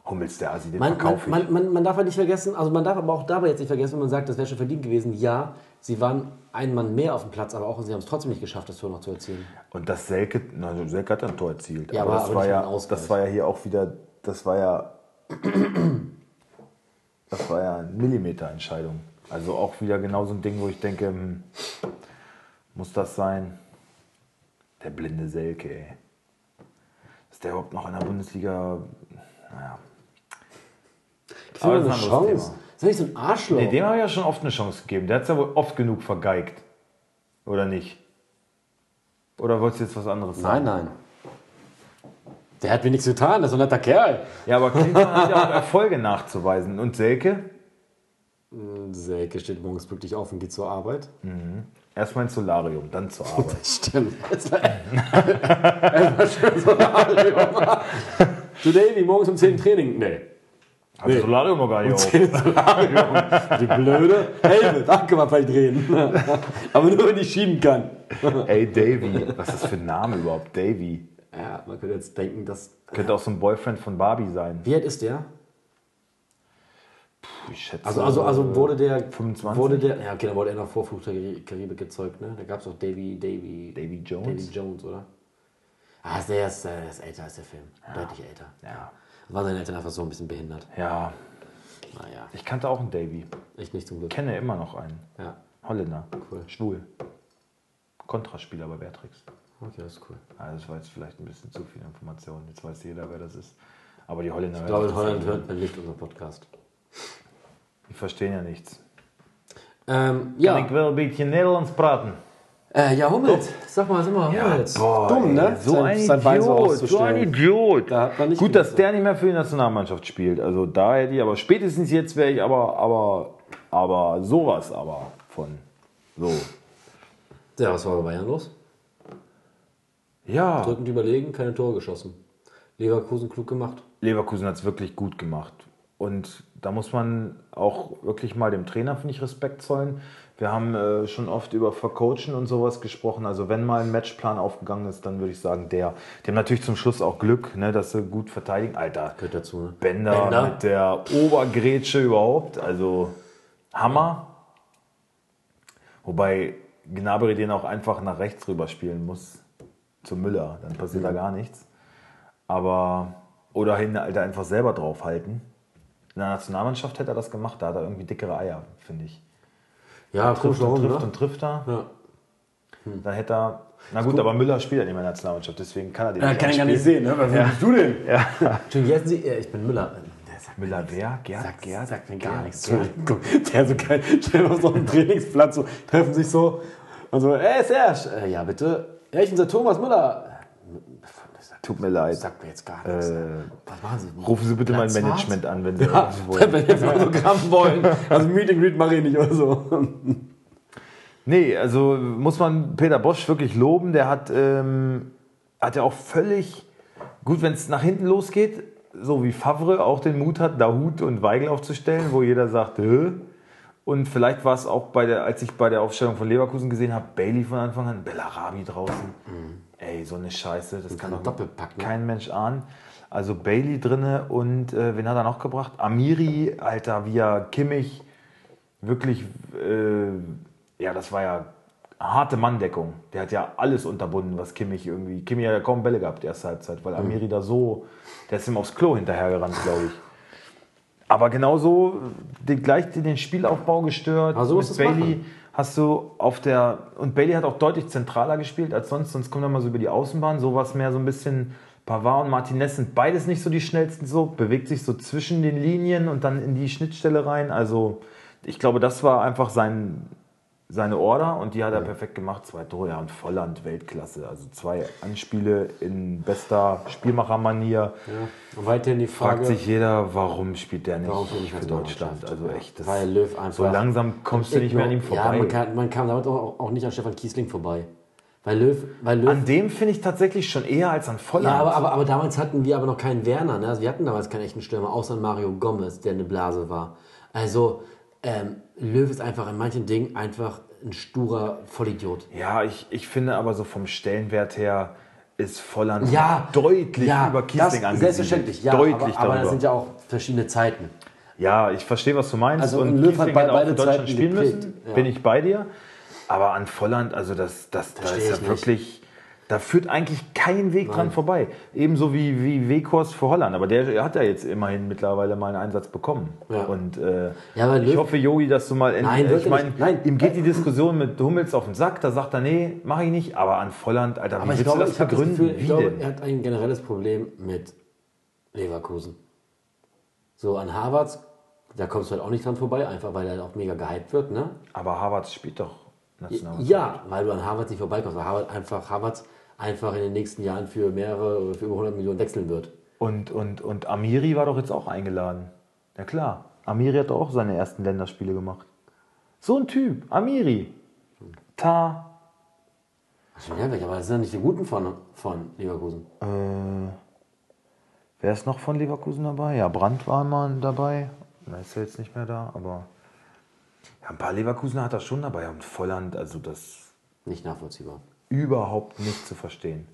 Hummels, der Assi, den man, man, verkaufe ich. man, man, man darf halt nicht vergessen, also man darf aber auch dabei jetzt nicht vergessen, wenn man sagt, das wäre schon verdient gewesen. Ja, sie waren ein Mann mehr auf dem Platz, aber auch sie haben es trotzdem nicht geschafft, das Tor noch zu erzielen. Und das Selke, na, also Selke hat ein Tor erzielt. Ja, aber, aber- das, aber war ja, das war ja hier auch wieder, das war ja, das war ja eine Millimeterentscheidung. Also auch wieder genau so ein Ding, wo ich denke, hm, muss das sein? Der blinde Selke, ey. Ist der überhaupt noch in der Bundesliga? Naja. Aber eine das ist ein anderes Chance. Thema. Ist nicht so ein Arschloch. Nee, dem habe ich ja schon oft eine Chance gegeben. Der hat es ja wohl oft genug vergeigt. Oder nicht? Oder wolltest du jetzt was anderes sagen? nein, nein. Der hat mir nichts getan, das ist ein netter Kerl. Ja, aber Klinsmann hat ja auch Erfolge nachzuweisen. Und Selke? Selke steht morgens pünktlich auf und geht zur Arbeit. Erstmal ins Solarium, dann zur Arbeit. Stimmt. Es war erstmal schön Solarium. Du Davy, morgens um 10 Training? Nee. Hat das Solarium noch gar nicht auf. Solarium. Die blöde. Helme, da kann man vielleicht drehen. Aber nur, wenn ich schieben kann. Ey, Davy. Was ist das für ein Name überhaupt? Davy. Ja, man könnte jetzt denken, dass. Könnte auch so ein Boyfriend von Barbie sein. Wie alt ist der? Puh, Ich schätze. Also, also, also wurde der. 25? Wurde der. Ja, okay, dann wurde er noch vor Fluch der Karibik gezeugt, ne? Da gab es auch Davy, Davy. Davy Jones? Davy Jones, oder? Ah, der ist, äh, der ist älter als der Film. Deutlich älter. Ja. War seine Eltern einfach so ein bisschen behindert. Ja. Naja, Ich kannte auch einen Davy. ich nicht zum Glück. Kenne immer noch einen. Ja, Holländer. Cool. Schwul. Kontraspieler bei Beatrix. okay, das ist cool. Ah, das war jetzt vielleicht ein bisschen zu viel Information. Jetzt weiß jeder, wer das ist. Aber die Holländer Ich glaube, in Holland hört man nicht unseren Podcast. Die verstehen ja nichts. Ähm, Ja. ja, Ich will ein bisschen Nederlands praten. Äh, ja, Hummels. Sag mal, sag mal, Hummels. Dumm, ne? So Sein- ein so Idiot, so ein. Idiot. Da hat man nicht Gut, dass der nicht mehr für die Nationalmannschaft spielt. Also da hätte ich, aber spätestens jetzt wäre ich aber, aber, aber sowas aber von. So. Ja, was war bei Bayern los? Ja, Drückend überlegen, keine Tore geschossen. Leverkusen klug gemacht. Leverkusen hat es wirklich gut gemacht. Und da muss man auch wirklich mal dem Trainer, finde ich, Respekt zollen. Wir haben äh, schon oft über Vercoachen und sowas gesprochen. Also wenn mal ein Matchplan aufgegangen ist, dann würde ich sagen, der. Die haben natürlich zum Schluss auch Glück, ne, dass sie gut verteidigen. Alter, Gehört dazu, ne? Bender, Bender. mit der Obergrätsche überhaupt. Also Hammer. Wobei Gnabry den auch einfach nach rechts rüber spielen muss. Zu Müller. Dann passiert da gar nichts. Aber, oder hin, Alter, einfach selber draufhalten. In der Nationalmannschaft hätte er das gemacht. Da hat er irgendwie dickere Eier, finde ich. Ja, Trifft warum, trifft ne? und trifft er. Ja. Dann hätte er. Na gut, aber Müller spielt ja nicht mehr in der Nationalmannschaft, deswegen kann er den Ja, kann ich gar nicht sehen, ne? Was bist du denn? Ja. Entschuldigung, jetzt Sie, äh, ich bin Müller. Müller wer? Gerd? sagt, Gerd? sagt mir gar nichts. Entschuldigung. Der so geil. Stell mal so einen Trainingsplatz, so, treffen sich so und so, ey Serge, äh, ja bitte. Ja, ich bin der Thomas Müller. Tut mir leid. sagt mir jetzt gar nichts. Äh, Was machen Sie? rufen Sie bitte mein Platzwart? Management an, wenn Sie Ja, irgendwie wollen. wenn wir jetzt Autogramm wollen. Also Meet and Greet mache ich nicht oder so. Nee, also muss man Peter Bosch wirklich loben. Der hat, ähm, hat ja auch völlig, gut, wenn es nach hinten losgeht, so wie Favre auch den Mut hat, Dahut und Weigel aufzustellen, wo jeder sagt, Hö? Und vielleicht war es auch bei der, als ich bei der Aufstellung von Leverkusen gesehen habe, Bailey von Anfang an, Bellarabi draußen. Ey, so eine Scheiße, das kann doch Doppelpack, ne? kein Mensch ahnen. Also Bailey drinne und äh, wen hat er noch gebracht? Amiri, Alter, wie er Kimmich wirklich, äh, ja, das war ja harte Manndeckung. Der hat ja alles unterbunden, was Kimmich irgendwie. Kimmich hat ja kaum Bälle gehabt, erste Halbzeit, weil Amiri da so, der ist ihm aufs Klo hinterhergerannt, glaube ich. Aber genauso den, gleich den Spielaufbau gestört. Aber so musst Mit Bailey machen. Hast du auf der. Und Bailey hat auch deutlich zentraler gespielt als sonst, sonst kommt er mal so über die Außenbahn. So was mehr so ein bisschen. Pavard und Martinez sind beides nicht so die schnellsten, so bewegt sich so zwischen den Linien und dann in die Schnittstelle rein. Also ich glaube, das war einfach sein, seine Order und die hat er perfekt gemacht. Zwei Tore, ja, und Volland Weltklasse. Also zwei Anspiele in bester Spielmachermanier. Ja. Und weiterhin die Frage, Fragt sich jeder, warum spielt der nicht warum nicht für Deutschland? Also Ja. echt, das Weil Löw einfach. so langsam kommst du nicht mehr an ihm vorbei. Ja, man, kann, man kam damit auch, auch nicht an Stefan Kiesling vorbei. Weil Löw. Weil Löw An dem finde ich tatsächlich schon eher als an Volland. ja, aber, aber, aber damals hatten wir aber noch keinen Werner. Ne? Also wir hatten damals keinen echten Stürmer, außer Mario Gomez, der eine Blase war. Also ähm, Löw ist einfach in manchen Dingen einfach ein sturer Vollidiot. ja, ich, ich finde aber so vom Stellenwert her ist Volland Ja, deutlich ja, über Kiesling das, angesiedelt. Selbstverständlich, ja. Deutlich aber, aber das sind ja auch verschiedene Zeiten. Ja, ich verstehe, was du meinst. Also, und Löw hat bei- beide Zeiten spielen geprägt, müssen. ja. Bin ich bei dir. Aber an Volland, also das, das, da Verstehe ist ja wirklich. Da führt eigentlich kein Weg dran vorbei. Ebenso wie, wie Weghorst für Holland. Aber der hat ja jetzt immerhin mittlerweile mal einen Einsatz bekommen. Ja. Und äh, Ja, ich hoffe, Yogi, dass du mal Nein, endlich. wirklich Ich meine. Nein. ihm geht die Diskussion mit Hummels auf den Sack. Da sagt er, nee, mache ich nicht. Aber an Volland, Alter, wie Aber ich willst glaube, du das hab das begründen? Gefühl, ich wie glaube, er hat ein generelles Problem mit Leverkusen. So an Harvards, da kommst du halt auch nicht dran vorbei, einfach weil er auch mega gehypt wird, ne? Aber Harvard spielt doch Nationalmannschaft. Ja, weil du an Harvards nicht vorbeikommst, weil Harvard einfach, Harvards einfach in den nächsten Jahren für mehrere oder für über 100 Millionen wechseln wird. Und, und, und Amiri war doch jetzt auch eingeladen. Ja klar. Amiri hat auch seine ersten Länderspiele gemacht. So ein Typ, Amiri. Ta. Ach, schon wieder weg, aber das sind ja nicht die Guten von, von Leverkusen. Äh, wer ist noch von Leverkusen dabei? Ja, Brandt war mal dabei. Da ist er jetzt nicht mehr da, aber. Ja, ein paar Leverkusener hat er schon dabei. Und Volland, also das Nicht nachvollziehbar. überhaupt nicht zu verstehen.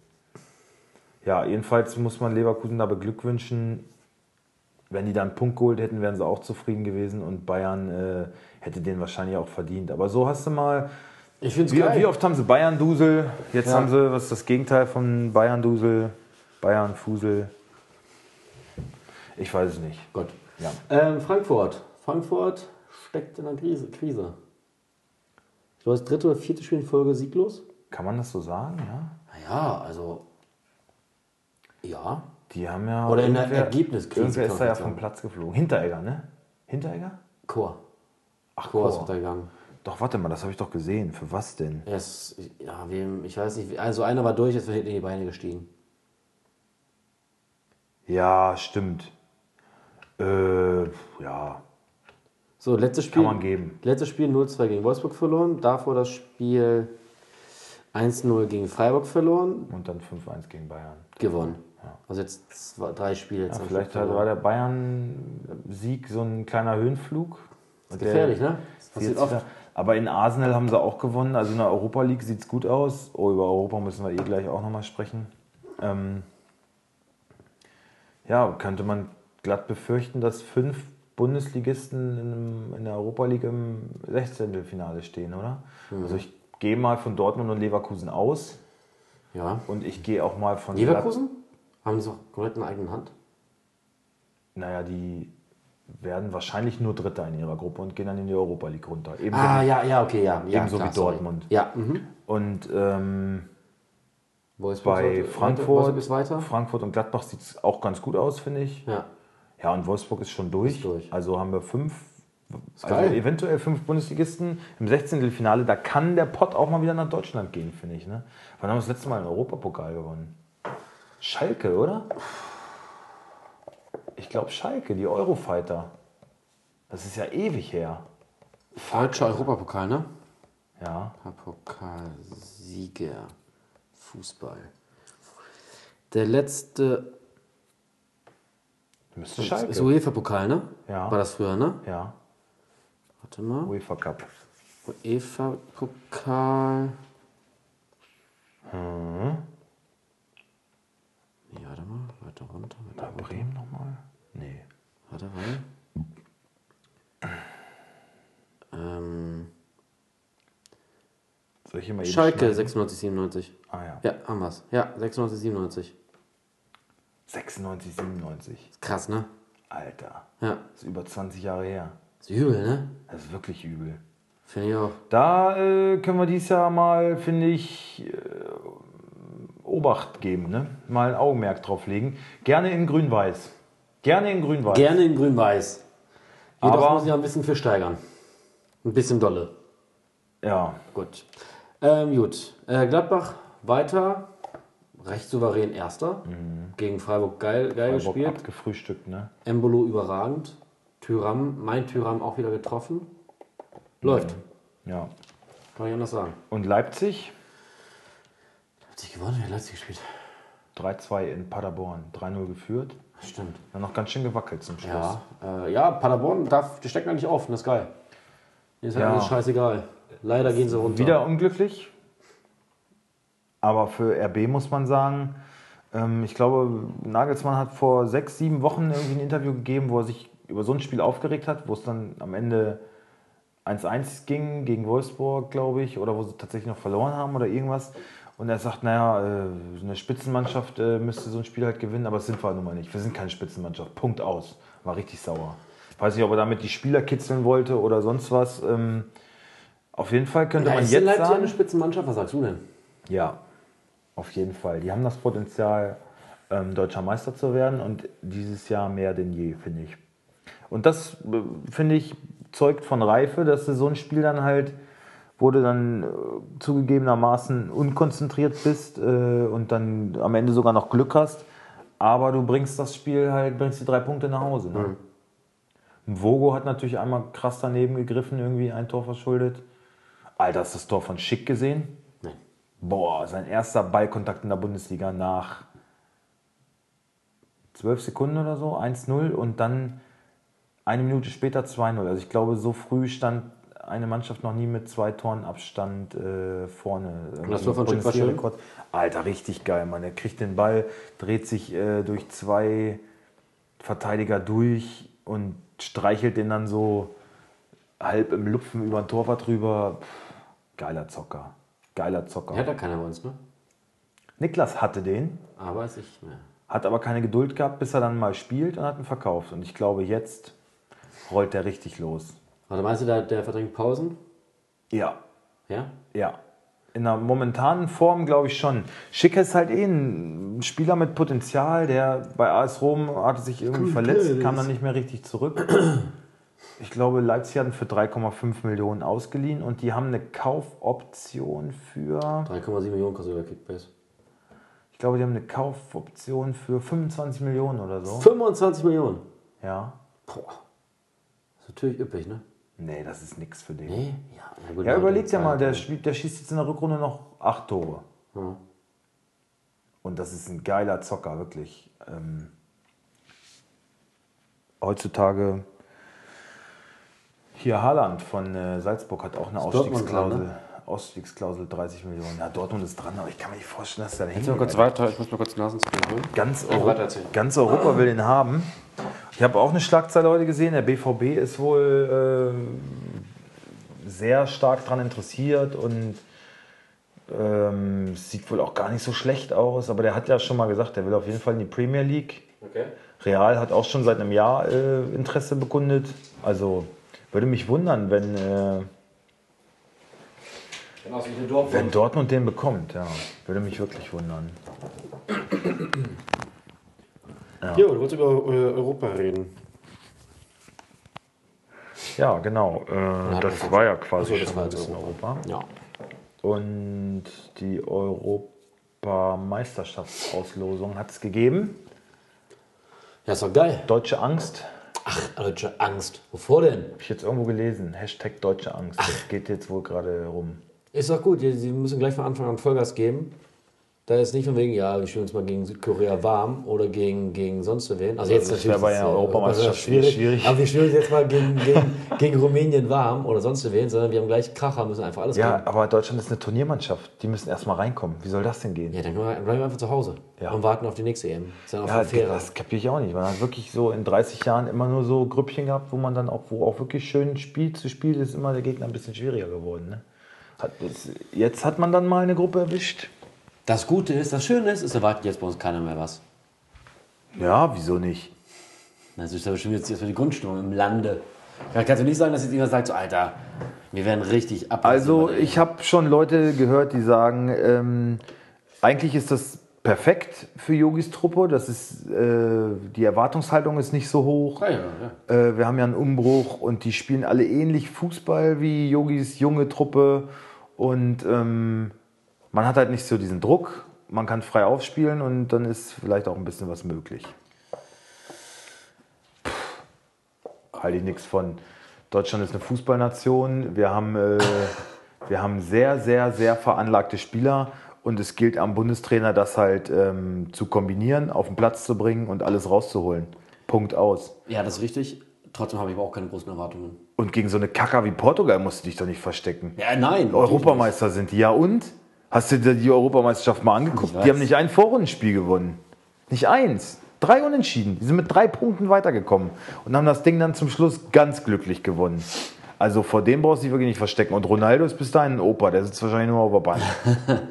Ja, jedenfalls muss man Leverkusen da beglückwünschen. Wenn die dann einen Punkt geholt hätten, wären sie auch zufrieden gewesen und Bayern äh, hätte den wahrscheinlich auch verdient. Aber so hast du mal. Ich finde Wie, wie oft haben sie Bayern-Dusel? Jetzt Ja. haben sie, was ist das Gegenteil von Bayern-Dusel? Bayern-Fusel? Ich weiß es nicht. Gut. Ja. Ähm, Frankfurt. Frankfurt steckt in einer Krise. Krise. Ich glaube, das dritte oder vierte Spiel in Folge sieglos. Kann man das so sagen? Ja. Naja, also. Ja. Die haben ja. Oder in der Ergebniskrise, Irgendwer ist da ja vom Platz geflogen. Hinteregger, ne? Hinteregger? Chor. Ach, Chor ist Chor. untergegangen. Doch, warte mal, das habe ich doch gesehen. Für was denn? Ist, ja, wem, ich weiß nicht. Also einer war durch, jetzt wird in die Beine gestiegen. Ja, stimmt. Äh, ja, So, letztes Spiel. kann man geben. Letztes Spiel 0-2 gegen Wolfsburg verloren. Davor das Spiel 1-0 gegen Freiburg verloren. Und dann 5-1 gegen Bayern. Gewonnen. Also jetzt zwei, drei Spiele. Jetzt Ja, vielleicht hat- war der Bayern-Sieg so ein kleiner Höhenflug. Und der- Gefährlich, ne? Das passiert oft. Aber in Arsenal haben sie auch gewonnen. Also in der Europa League sieht es gut aus. Oh, über Europa müssen wir eh gleich auch nochmal sprechen. Ähm, ja, könnte man glatt befürchten, dass fünf Bundesligisten in, der Europa League im 16. Finale stehen, oder? Mhm. Also ich gehe mal von Dortmund und Leverkusen aus Ja. und ich gehe auch mal von Leverkusen? Haben die es auch komplett in der eigenen Hand? Naja, die werden wahrscheinlich nur Dritter in ihrer Gruppe und gehen dann in die Europa League runter. Ebenso Ah, ja, ja, okay, ja. ja ebenso klar, wie sorry. Dortmund. Ja, mhm. Und ähm, bei Frankfurt, weiter. Frankfurt und Gladbach sieht es auch ganz gut aus, finde ich. Ja. Ja, und Wolfsburg ist schon durch. Ist durch. Also haben wir fünf, also geil. eventuell fünf Bundesligisten im 16. Finale. Da kann der Pott auch mal wieder nach Deutschland gehen, finde ich. Ne? Wann haben wir das letzte Mal einen Europapokal gewonnen? Schalke, oder? Ich glaube Schalke, die Eurofighter. Das ist ja ewig her. Deutscher Europapokal, ne? Ja. Pokalsieger. Fußball. Der letzte Müsste ist Schalke. UEFA-Pokal, ne? Ja. War das früher, ne? Ja, Warte mal. UEFA Cup. UEFA-Pokal. Hm. Nee, warte mal. Weiter runter, weiter runter. Bremen nochmal? Nee. Warte, warte. Ähm, Soll ich hier mal Schalke schneiden? 96, 97. Ah ja. Ja, haben wir's. Ja, 96, 97. 96, 97. Ist krass, ne? Alter. Ja. Ist über 20 Jahre her. Ist übel, ne? Das ist wirklich übel. Finde ich auch. Da äh, können wir dieses Jahr mal, finde ich, äh, Obacht geben, ne? Mal ein Augenmerk drauf legen. Gerne in grün-weiß. Gerne in grün-weiß. Gerne in grün-weiß. Jedoch Aber- muss ich ein bisschen für steigern. Ein bisschen dolle. Ja. Gut. Ähm, gut. Äh, Gladbach weiter. Recht souverän Erster. Gegen Freiburg geil, geil Mhm. Freiburg gespielt. abgefrühstückt, ne? Embolo überragend. Tyram, mein Tyram auch wieder getroffen. Läuft. Ja. Kann ich anders sagen. Und Leipzig? Leipzig gewonnen, wer Leipzig gespielt? 3-2 in Paderborn. 3-0 geführt. Stimmt. Dann noch ganz schön gewackelt zum Schluss. Ja, äh, ja Paderborn, darf, die stecken eigentlich auf, das ist geil. Ist halt Ja. alles scheißegal. Leider gehen sie runter. Wieder unglücklich. Aber für RB muss man sagen, ähm, ich glaube, Nagelsmann hat vor sechs, sieben Wochen irgendwie ein Interview gegeben, wo er sich über so ein Spiel aufgeregt hat, wo es dann am Ende 1-1 ging gegen Wolfsburg, glaube ich, oder wo sie tatsächlich noch verloren haben oder irgendwas. Und er sagt, naja, äh, eine Spitzenmannschaft äh, müsste so ein Spiel halt gewinnen, aber das sind wir nun mal nicht. Wir sind keine Spitzenmannschaft. Punkt aus. War richtig sauer. Weiß nicht, ob er damit die Spieler kitzeln wollte oder sonst was. Ähm, auf jeden Fall könnte ja, man ist jetzt Leipzig sagen, eine Spitzenmannschaft? Was sagst du denn? ja, auf jeden Fall. Die haben das Potenzial, ähm, deutscher Meister zu werden und dieses Jahr mehr denn je, finde ich. Und das, äh, finde ich, zeugt von Reife, dass du so ein Spiel dann halt, wo du dann äh, zugegebenermaßen unkonzentriert bist äh, und dann am Ende sogar noch Glück hast, aber du bringst das Spiel halt, bringst die drei Punkte nach Hause. Ne? Vogo hat natürlich einmal krass daneben gegriffen, irgendwie ein Tor verschuldet. Alter, hast du das Tor von Schick gesehen? Boah, sein erster Ballkontakt in der Bundesliga nach 12 Sekunden oder so, 1-0 und dann eine Minute später 2-0. Also ich glaube, so früh stand eine Mannschaft noch nie mit zwei Toren Abstand äh, vorne. das von Schick war schön? Bundesliga-Rekord. Alter, richtig geil, Mann. Er kriegt den Ball, dreht sich äh, durch zwei Verteidiger durch und streichelt den dann so halb im Lupfen über den Torwart drüber. Pff, geiler Zocker. Geiler Zocker. Hat da keiner bei uns, ne? Niklas hatte den, Ah, weiß ich mehr. hat aber keine Geduld gehabt, bis er dann mal spielt und hat ihn verkauft. Und ich glaube, jetzt rollt der richtig los. Warte, meinst du, der, der verdrängt Pausen? Ja, Ja? ja. In der momentanen Form glaube ich schon. Schick ist halt eh ein Spieler mit Potenzial, der bei AS Rom hatte sich irgendwie Cool, verletzt, cool. kam dann nicht mehr richtig zurück. Ich glaube, Leipzig hat ihn für 3,5 Millionen ausgeliehen und die haben eine Kaufoption für, 3,7 Millionen kostet der Kickbase. ich glaube, die haben eine Kaufoption für 25 Millionen oder so. 25 Millionen. Ja. Boah. Das ist natürlich üppig, ne? Nee, das ist nichts für den. Nee? Ja, na gut, Ja, überleg dir mal, der, spielt, der schießt jetzt in der Rückrunde noch acht Tore. Ja. Und das ist ein geiler Zocker, wirklich. Ähm, heutzutage hier Haaland von äh, Salzburg hat auch eine Ausstiegsklausel. ne? Ausstiegsklausel 30 Millionen. Ja, Dortmund ist dran, aber ich kann mir nicht vorstellen, dass der da hingeht. kurz weiter, ich muss mal kurz Nasenspray holen. Ganz, Euro ganz Europa will den haben. Ich habe auch eine Schlagzeile heute gesehen. Der BVB ist wohl äh, sehr stark daran interessiert und ähm, sieht wohl auch gar nicht so schlecht aus. Aber der hat ja schon mal gesagt, der will auf jeden Fall in die Premier League. Okay. Real hat auch schon seit einem Jahr äh, Interesse bekundet. Also würde mich wundern, wenn, äh, der Dortmund. wenn Dortmund den bekommt. Ja, würde mich wirklich wundern. Jo, du wolltest über äh, Europa reden. Ja, genau. Äh, das war ja quasi Achso, das schon ein bisschen Europa. Ja. Und die Europameisterschaftsauslosung hat es gegeben. Ja, ist doch geil. Deutsche Angst. Ach, deutsche Angst. Wovor denn? Habe ich jetzt irgendwo gelesen. Hashtag Deutsche Angst. Das geht jetzt wohl gerade rum. Ist doch gut, sie müssen gleich von Anfang an Vollgas geben. Da ist nicht von wegen, ja, wir spielen uns mal gegen Südkorea warm oder gegen, gegen sonst wen. Also jetzt das natürlich. bei äh, Europameisterschaft schwierig, schwierig. Aber wir spielen uns jetzt mal gegen, gegen, gegen Rumänien warm oder sonst wen, sondern wir haben gleich Kracher, müssen einfach alles Ja, geben. aber Deutschland ist eine Turniermannschaft. Die müssen erstmal reinkommen. Wie soll das denn gehen? Ja, dann bleiben wir einfach zu Hause Ja. und warten auf die nächste EM. Ist dann auch Ja, fairer. das kapiere ich auch nicht. Man hat wirklich so in 30 Jahren immer nur so Grüppchen gehabt, wo man dann auch, wo auch wirklich schön Spiel zu Spiel ist, immer der Gegner ein bisschen schwieriger geworden. Ne? Hat, jetzt hat man dann mal eine Gruppe erwischt. Das Gute ist, das Schöne ist, es erwartet jetzt bei uns keiner mehr was. Ja, wieso nicht? Das ist aber schon jetzt erstmal die Grundstimmung im Lande. Da kannst du nicht sagen, dass jetzt jemand sagt, so, Alter, wir werden richtig ab. Also ich habe schon Leute gehört, die sagen, ähm, eigentlich ist das perfekt für Yogis Truppe. Das ist, äh, die Erwartungshaltung ist nicht so hoch. Ja, ja, ja. Äh, wir haben ja einen Umbruch und die spielen alle ähnlich Fußball wie Yogis junge Truppe. Und ähm, man hat halt nicht so diesen Druck. Man kann frei aufspielen und dann ist vielleicht auch ein bisschen was möglich. Puh, Halte ich nichts von. Deutschland ist eine Fußballnation. Wir haben, äh, wir haben sehr, sehr, sehr veranlagte Spieler. Und es gilt am Bundestrainer, das halt ähm, zu kombinieren, auf den Platz zu bringen und alles rauszuholen. Punkt aus. ja, das ist richtig. Trotzdem habe ich aber auch keine großen Erwartungen. Und gegen so eine Kacker wie Portugal musst du dich doch nicht verstecken. Ja, nein. Europameister sind die. Ja und? Hast du dir die Europameisterschaft mal angeguckt? Die haben nicht ein Vorrundenspiel gewonnen. Nicht eins. Drei Unentschieden. Die sind mit drei Punkten weitergekommen und haben das Ding dann zum Schluss ganz glücklich gewonnen. Also vor dem brauchst du dich wirklich nicht verstecken. Und Ronaldo ist bis dahin ein Opa. Der sitzt wahrscheinlich nur auf der Bank.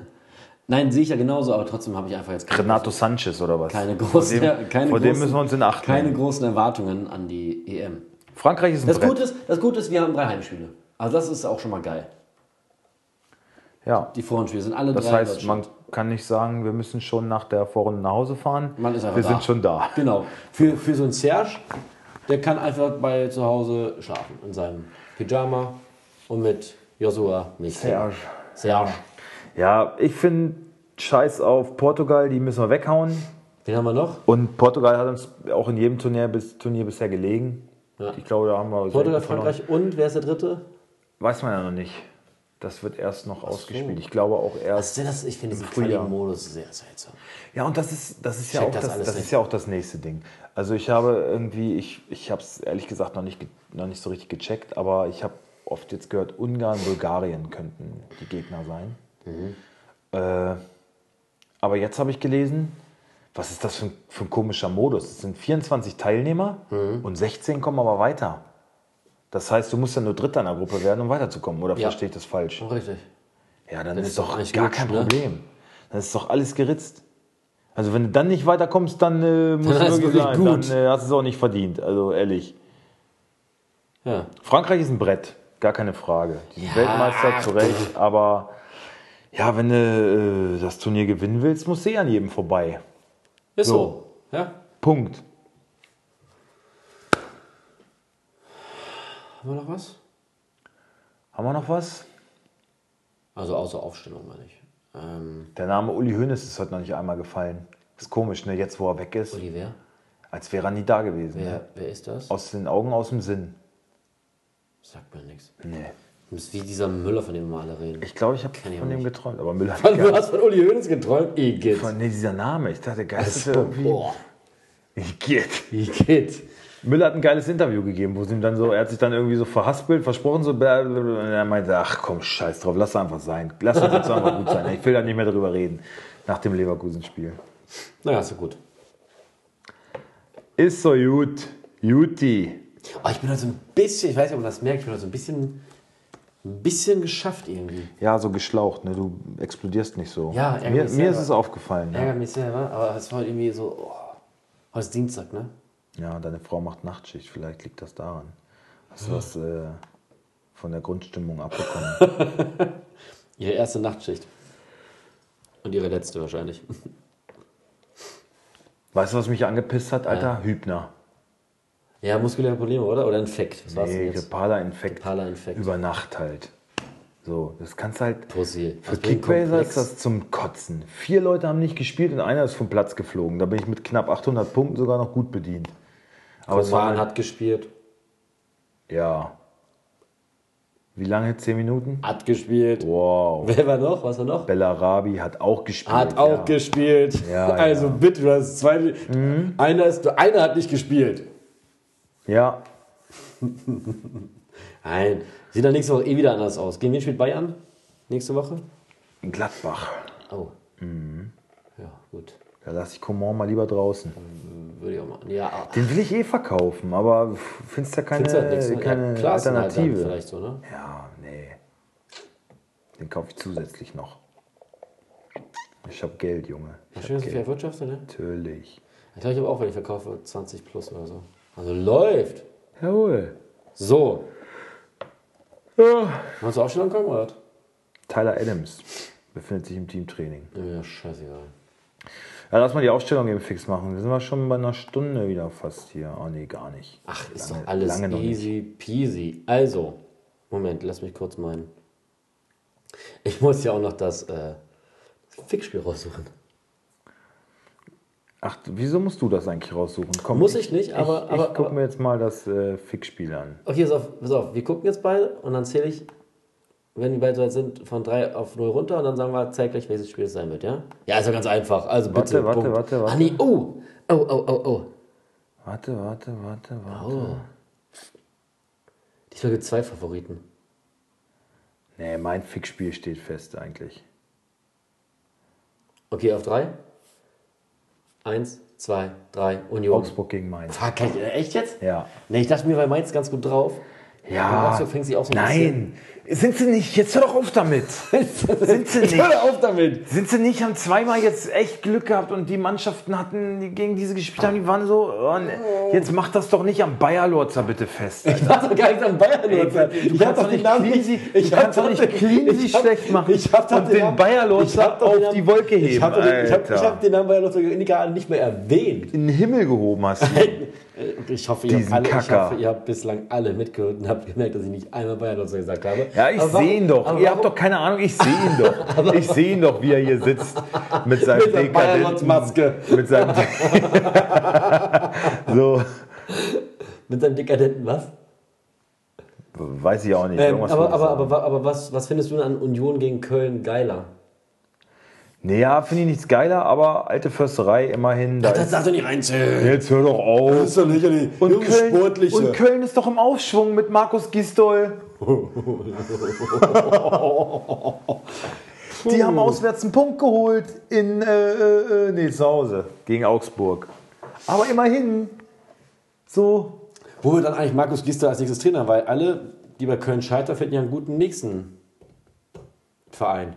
Nein, sehe ich ja genauso, aber trotzdem habe ich einfach jetzt keine, Renato Sanchez oder was? keine Vor großen, dem, keine vor großen, dem müssen wir uns in Acht keine nehmen. großen Erwartungen an die EM. Frankreich ist ein Das Brett. Gute ist, das Gute ist, wir haben drei Heimspiele. Also das ist auch schon mal geil. Ja. Die Vorrundenspiele sind alle Das drei. in heißt, man kann nicht sagen, wir müssen schon nach der Vorrunde nach Hause fahren. Man ist einfach wir da. sind schon da. Genau. Für, für so einen Serge, der kann einfach bei zu Hause schlafen. In seinem Pyjama und mit Joshua nicht. Serge. Serge. Ja, ich finde, scheiß auf Portugal, die müssen wir weghauen. Wen haben wir noch? Und Portugal hat uns auch in jedem Turnier, bis, Turnier bisher gelegen. Ja. Ich glaube, da haben wir Portugal. Frankreich und wer ist der dritte? Weiß man ja noch nicht. Das wird erst noch ausgespielt. Ich glaube auch erst. Also das, ich finde diesen. Quali-Modus sehr seltsam. Ja, und das ist, das ist ja auch das das, das ist ja auch das nächste Ding. Also ich habe irgendwie, ich, ich habe es ehrlich gesagt noch nicht, noch nicht so richtig gecheckt, aber ich habe oft jetzt gehört, Ungarn, Bulgarien könnten die Gegner sein. Mhm. Äh, aber jetzt habe ich gelesen, was ist das für ein, für ein komischer Modus? Es sind 24 Teilnehmer Mhm. und 16 kommen aber weiter. Das heißt, du musst ja nur Dritter in der Gruppe werden, um weiterzukommen. Oder Ja. verstehe ich das falsch? Richtig. Ja, dann, Dann ist doch gar gut, kein ne? Problem. Dann ist doch alles geritzt. Also wenn du dann nicht weiterkommst, dann äh, muss Dann ist wirklich sein. gut. Dann äh, hast du es auch nicht verdient. Also ehrlich. Ja. Frankreich ist ein Brett, gar keine Frage. Die sind Ja. Weltmeister zu Recht, aber ja, wenn du äh, das Turnier gewinnen willst, musst du eh an jedem vorbei. Ist So. so. Ja. Punkt. Haben wir noch was? Haben wir noch was? Also außer Aufstellung, meine ich. Ähm, Der Name Uli Hoeneß ist heute noch nicht einmal gefallen. Ist komisch, ne? Jetzt, wo er weg ist, Oliver? als wäre er nie da gewesen. Ne? Wer, wer ist das? Aus den Augen, aus dem Sinn. Sagt mir nichts. Nee. Das ist wie dieser Müller, von dem wir alle reden. Ich glaube, ich habe von dem nicht. geträumt. Aber Müller Du hast von Uli Hoeneß geträumt? Igitt. Von, nee, dieser Name. Ich dachte, geil, das ist Also, irgendwie. boah. Igitt. Igitt. Müller hat ein geiles Interview gegeben, wo sie ihm dann so, er hat sich dann irgendwie so verhaspelt, versprochen, so, und er meinte, ach komm, scheiß drauf, lass einfach sein. Lass uns jetzt einfach gut sein. Ich will da nicht mehr drüber reden. Nach dem Leverkusen-Spiel. Naja, ist ja gut. Ist so gut. Juti. Oh, ich bin heute so ein bisschen, ich weiß nicht, ob man das merkt, ich bin heute so ein bisschen, ein bisschen geschafft irgendwie. Ja, so geschlaucht, ne? Du explodierst nicht so. Ja, mir, mich mir ist es aufgefallen. Ja. Ärgert mich selber, aber es war irgendwie so, oh, heute ist Dienstag, ne? Ja, deine Frau macht Nachtschicht, vielleicht liegt das daran. Hast du das äh, von der Grundstimmung abbekommen? Ihre erste Nachtschicht. Und ihre letzte wahrscheinlich. weißt du, was mich angepisst hat, Alter? Hübner. Ja, muskuläre Probleme, oder? Oder Infekt? Was war's Nee? Grippala-Infekt. Grippala-Infekt. Über Nacht halt. So, das kannst halt. Pussy. Für Was Komplex. ist das zum Kotzen. Vier Leute haben nicht gespielt und einer ist vom Platz geflogen. Da bin ich mit knapp 800 Punkten sogar noch gut bedient. Aber es war. hat gespielt. Ja. Wie lange? Zehn Minuten? Hat gespielt. Wow. Wer war noch? Was war noch? Bellarabi hat auch gespielt. Hat auch ja. gespielt. Ja, also ja. Mhm. bitte, du hast zwei. Einer, ist, einer hat nicht gespielt. Ja. Nein. Sieht dann nächste Woche eh wieder anders aus. Gegen wen spielt Bayern? Nächste Woche? In Gladbach. Oh. Mhm. Ja, gut. Da lasse ich Coman mal lieber draußen. Würde ich auch machen. Ja, Den will ich eh verkaufen, aber findest ja keine, findest du halt nichts. Ne? keine ja, dann Alternative. vielleicht so, ne? Ja, nee. Den kaufe ich zusätzlich noch. Ich habe Geld, Junge. Ich Schön, dass du viel erwirtschaftet, ne? Natürlich. Ich glaube, ich habe auch, wenn ich verkaufe, 20 plus oder so. Also läuft. Jawohl. So. Ja. Hast du auch schon ankommen, oder? Tyler Adams befindet sich im Teamtraining. Ja, scheißegal. Ja, lass mal die Aufstellung eben fix machen. Wir sind wir schon bei einer Stunde wieder fast hier. Oh nee, gar nicht. Ach, ist Lange- doch alles easy peasy. Also, Moment, lass mich kurz meinen. Ich muss ja auch noch das, äh, das Fickspiel raussuchen. Ach, wieso musst du das eigentlich raussuchen? Komm, Muss ich nicht, aber- Ich, aber- ich gucke aber- mir jetzt mal das äh, Fixspiel an. Okay, pass auf, pass auf, wir gucken jetzt beide und dann zähle ich, wenn die beide soweit sind, von 3 auf 0 runter und dann sagen wir zeitgleich, welches Spiel es sein wird, ja? Ja, ist ja ganz einfach. Also Warte, bitte. warte, Punkt. warte, warte. Ah, nee, oh. Oh, oh, oh, oh. Warte, warte, warte, warte. Oh. Diesmal gibt es zwei Favoriten. Nee, mein Fixspiel steht fest eigentlich. Okay, auf 3. 1, 2, 3, Union. Augsburg gegen Mainz. Fuck, echt jetzt? Ja. Nee, ich dachte mir bei Mainz ganz gut drauf. Ja. Augsburg fängt sich auch so ein Nein, sind sie nicht? Jetzt hör doch auf damit. sind sie nicht? Hör auf damit! Sind sie nicht? Haben zweimal jetzt echt Glück gehabt und die Mannschaften hatten, die gegen diese gespielt haben, die waren so. Oh, ne. Jetzt mach das doch nicht am Bayer-Lorzer bitte fest. Ich war doch gar nicht am du Ich kannst hab doch nicht den Namen Cleansy- Ich hab doch nicht den- Cleansy ich schlecht machen Ich hab und den Namen- Bayer Lotzer ich hab doch auf den Namen- die Wolke heben, Ich hab den- ich hab- ich Alter. hab den Namen Bayer Lotzer gerade nicht mehr erwähnt. In den Himmel gehoben hast du. Ich hoffe, ihr habt, alle, ich hoffe, ihr habt bislang alle mitgehört und habt gemerkt, dass ich nicht einmal Bayer Lotzer gesagt habe. Ja, ich sehe ihn doch. Ihr habt warum- doch keine Ahnung, ich sehe ihn doch. Ich sehe ihn doch, wie er hier sitzt. Mit seinem Mit dekadenten... Maske. Mit seinem... so. mit seinem dekadenten was? Weiß ich auch nicht. Ähm, aber aber, aber, aber was, was findest du an Union gegen Köln geiler? Nee, ja, finde ich nichts geiler, aber alte Försterei immerhin. Da ist, darfst du nicht reinzählen. jetzt hör doch auf. doch nicht die Und Köln, und Köln ist doch im Aufschwung mit Markus Gistol. Die haben auswärts einen Punkt geholt in äh, äh, äh, nee, zu Hause gegen Augsburg. Aber immerhin so. Wo wird dann eigentlich Markus Gister als nächstes Trainer? Weil alle, die bei Köln scheitern, finden ja einen guten nächsten Verein.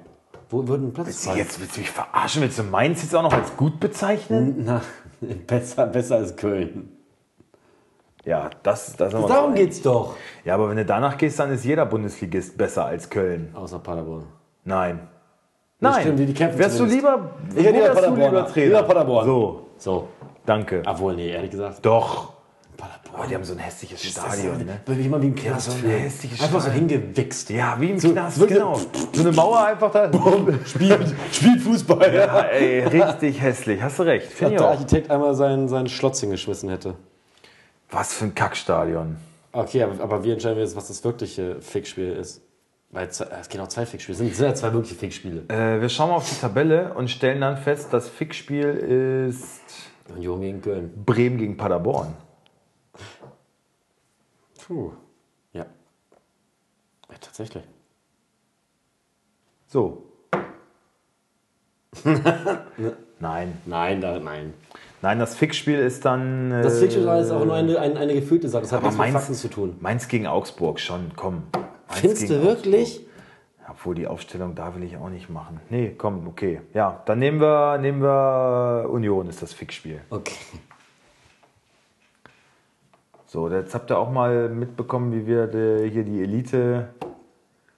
Wo würden Platz Willst jetzt willst du mich verarschen? Willst du Mainz jetzt auch noch als gut bezeichnen? Na, besser, besser als Köln. Ja, das, das haben Darum geht's doch. Ja, aber wenn du danach gehst, dann ist jeder Bundesligist besser als Köln. Außer Paderborn. Nein. Nein. stimmt, die- kämpfen Wärst du lieber, Ich hätte wärst du Paderborn. lieber Trainer? Lieber Paderborn. So, So. danke. Obwohl, nee, ehrlich gesagt. Doch. Oh, die haben so ein hässliches Stadion, ne? Wie man wie im Knast so ein fühlt. hässliches Einfach so hingewichst. Ja, wie im So, Knast, wirklich- genau. So eine Mauer einfach da. Spielt, spielt Fußball. Ja, ey, richtig hässlich. Hast du recht. Ich der. Architekt einmal seinen, seinen Schlotz hingeschmissen hätte. Was für ein Kackstadion. Okay, aber, aber wie entscheiden wir jetzt, was das wirkliche Fickspiel ist? Weil es gehen auch zwei Fickspiele. Es sind, sind ja zwei wirkliche Fickspiele. Äh, wir schauen mal auf die Tabelle und stellen dann fest, das Fickspiel ist Union gegen Köln. Bremen gegen Paderborn. Puh. Ja. Ja, tatsächlich. So. Nein. Nein, da, nein. Nein, das Fickspiel ist dann. Äh, Das Fickspiel ist auch nur eine, eine, eine gefühlte Sache. Das hat nichts mit Mainz, Fakten zu tun. Mainz gegen Augsburg schon, komm. Mainz Findest du wirklich? Augsburg. Obwohl die Aufstellung da will ich auch nicht machen. Nee, komm, okay. Ja, dann nehmen wir, nehmen wir Union, ist das Fickspiel. Okay. So, jetzt habt ihr auch mal mitbekommen, wie wir de, hier die Elite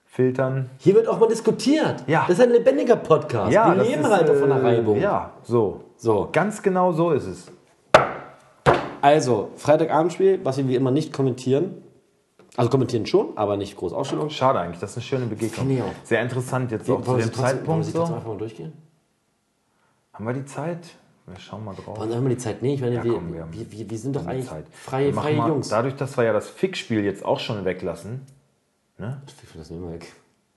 filtern. Hier wird auch mal diskutiert. Ja. Das ist ein lebendiger Podcast. Wir das leben halt von der äh, Reibung. Ja, so. So. Ganz genau so ist es. Also, Freitagabendspiel, was wir wie immer nicht kommentieren. Also kommentieren schon, aber nicht groß Ausstellung. Schade eigentlich, das ist eine schöne Begegnung. Auch. Sehr interessant jetzt auch zu wir dem trotzdem- wollen wir Zeitpunkt. sie trotzdem einfach mal durchgehen? Haben wir die Zeit? Wir schauen mal drauf. Wollen wir die Zeit? Nee, ich meine, Ja, wir, komm, wir haben- wir, wir, wir sind doch Wir haben eigentlich Zeit. freie, Wir freie mal, Jungs. Dadurch, dass wir ja das Fickspiel jetzt auch schon weglassen. Finde das nicht mehr weg.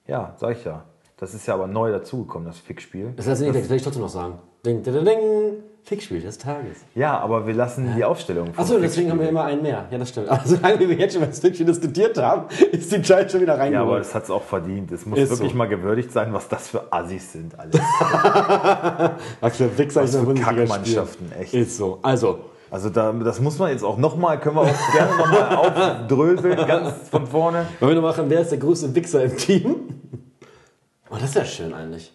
Ja, sag ich ja. Das ist ja aber neu dazugekommen, das Fickspiel. Das lasse ich nicht weg, will ich trotzdem noch sagen. Ding, ding, ding, ding. Fickspiel des Tages. Ja, aber wir lassen die Aufstellung. Achso, deswegen haben wir immer einen mehr. Ja, das stimmt. Aber solange wir jetzt schon über das Fickspiel diskutiert haben, ist die Zeit schon wieder Ja, aber das hat es auch verdient. Es muss Ist wirklich so. mal gewürdigt sein, was das für Assis sind. Alles. Was für Wichser Was für Kackmannschaften, echt. Ist so. Also, Also da, das muss man jetzt auch nochmal, können wir auch gerne nochmal aufdröseln, ganz von vorne. wollen wir noch machen, wer ist der größte Wichser im Team? Oh, das ist ja schön eigentlich.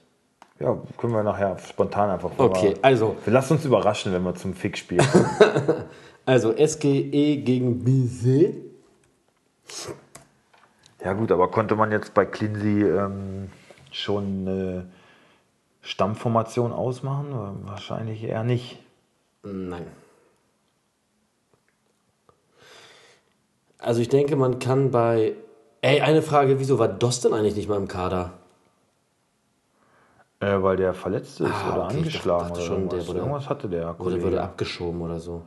Ja, können wir nachher spontan einfach Okay, also, Wir lassen uns überraschen, wenn wir zum Fickspiel kommen. also SGE gegen BC. Ja gut, aber konnte man jetzt bei Cleansey ähm, schon eine Stammformation ausmachen? Wahrscheinlich eher nicht. Nein. Also ich denke, man kann bei... Ey, eine Frage, wieso war Dost denn eigentlich nicht mal im Kader? Äh, weil der verletzt ist Ah, oder okay, angeschlagen dachte oder schon, irgendwas. wurde- irgendwas hatte der Oder Kollege. wurde abgeschoben oder so?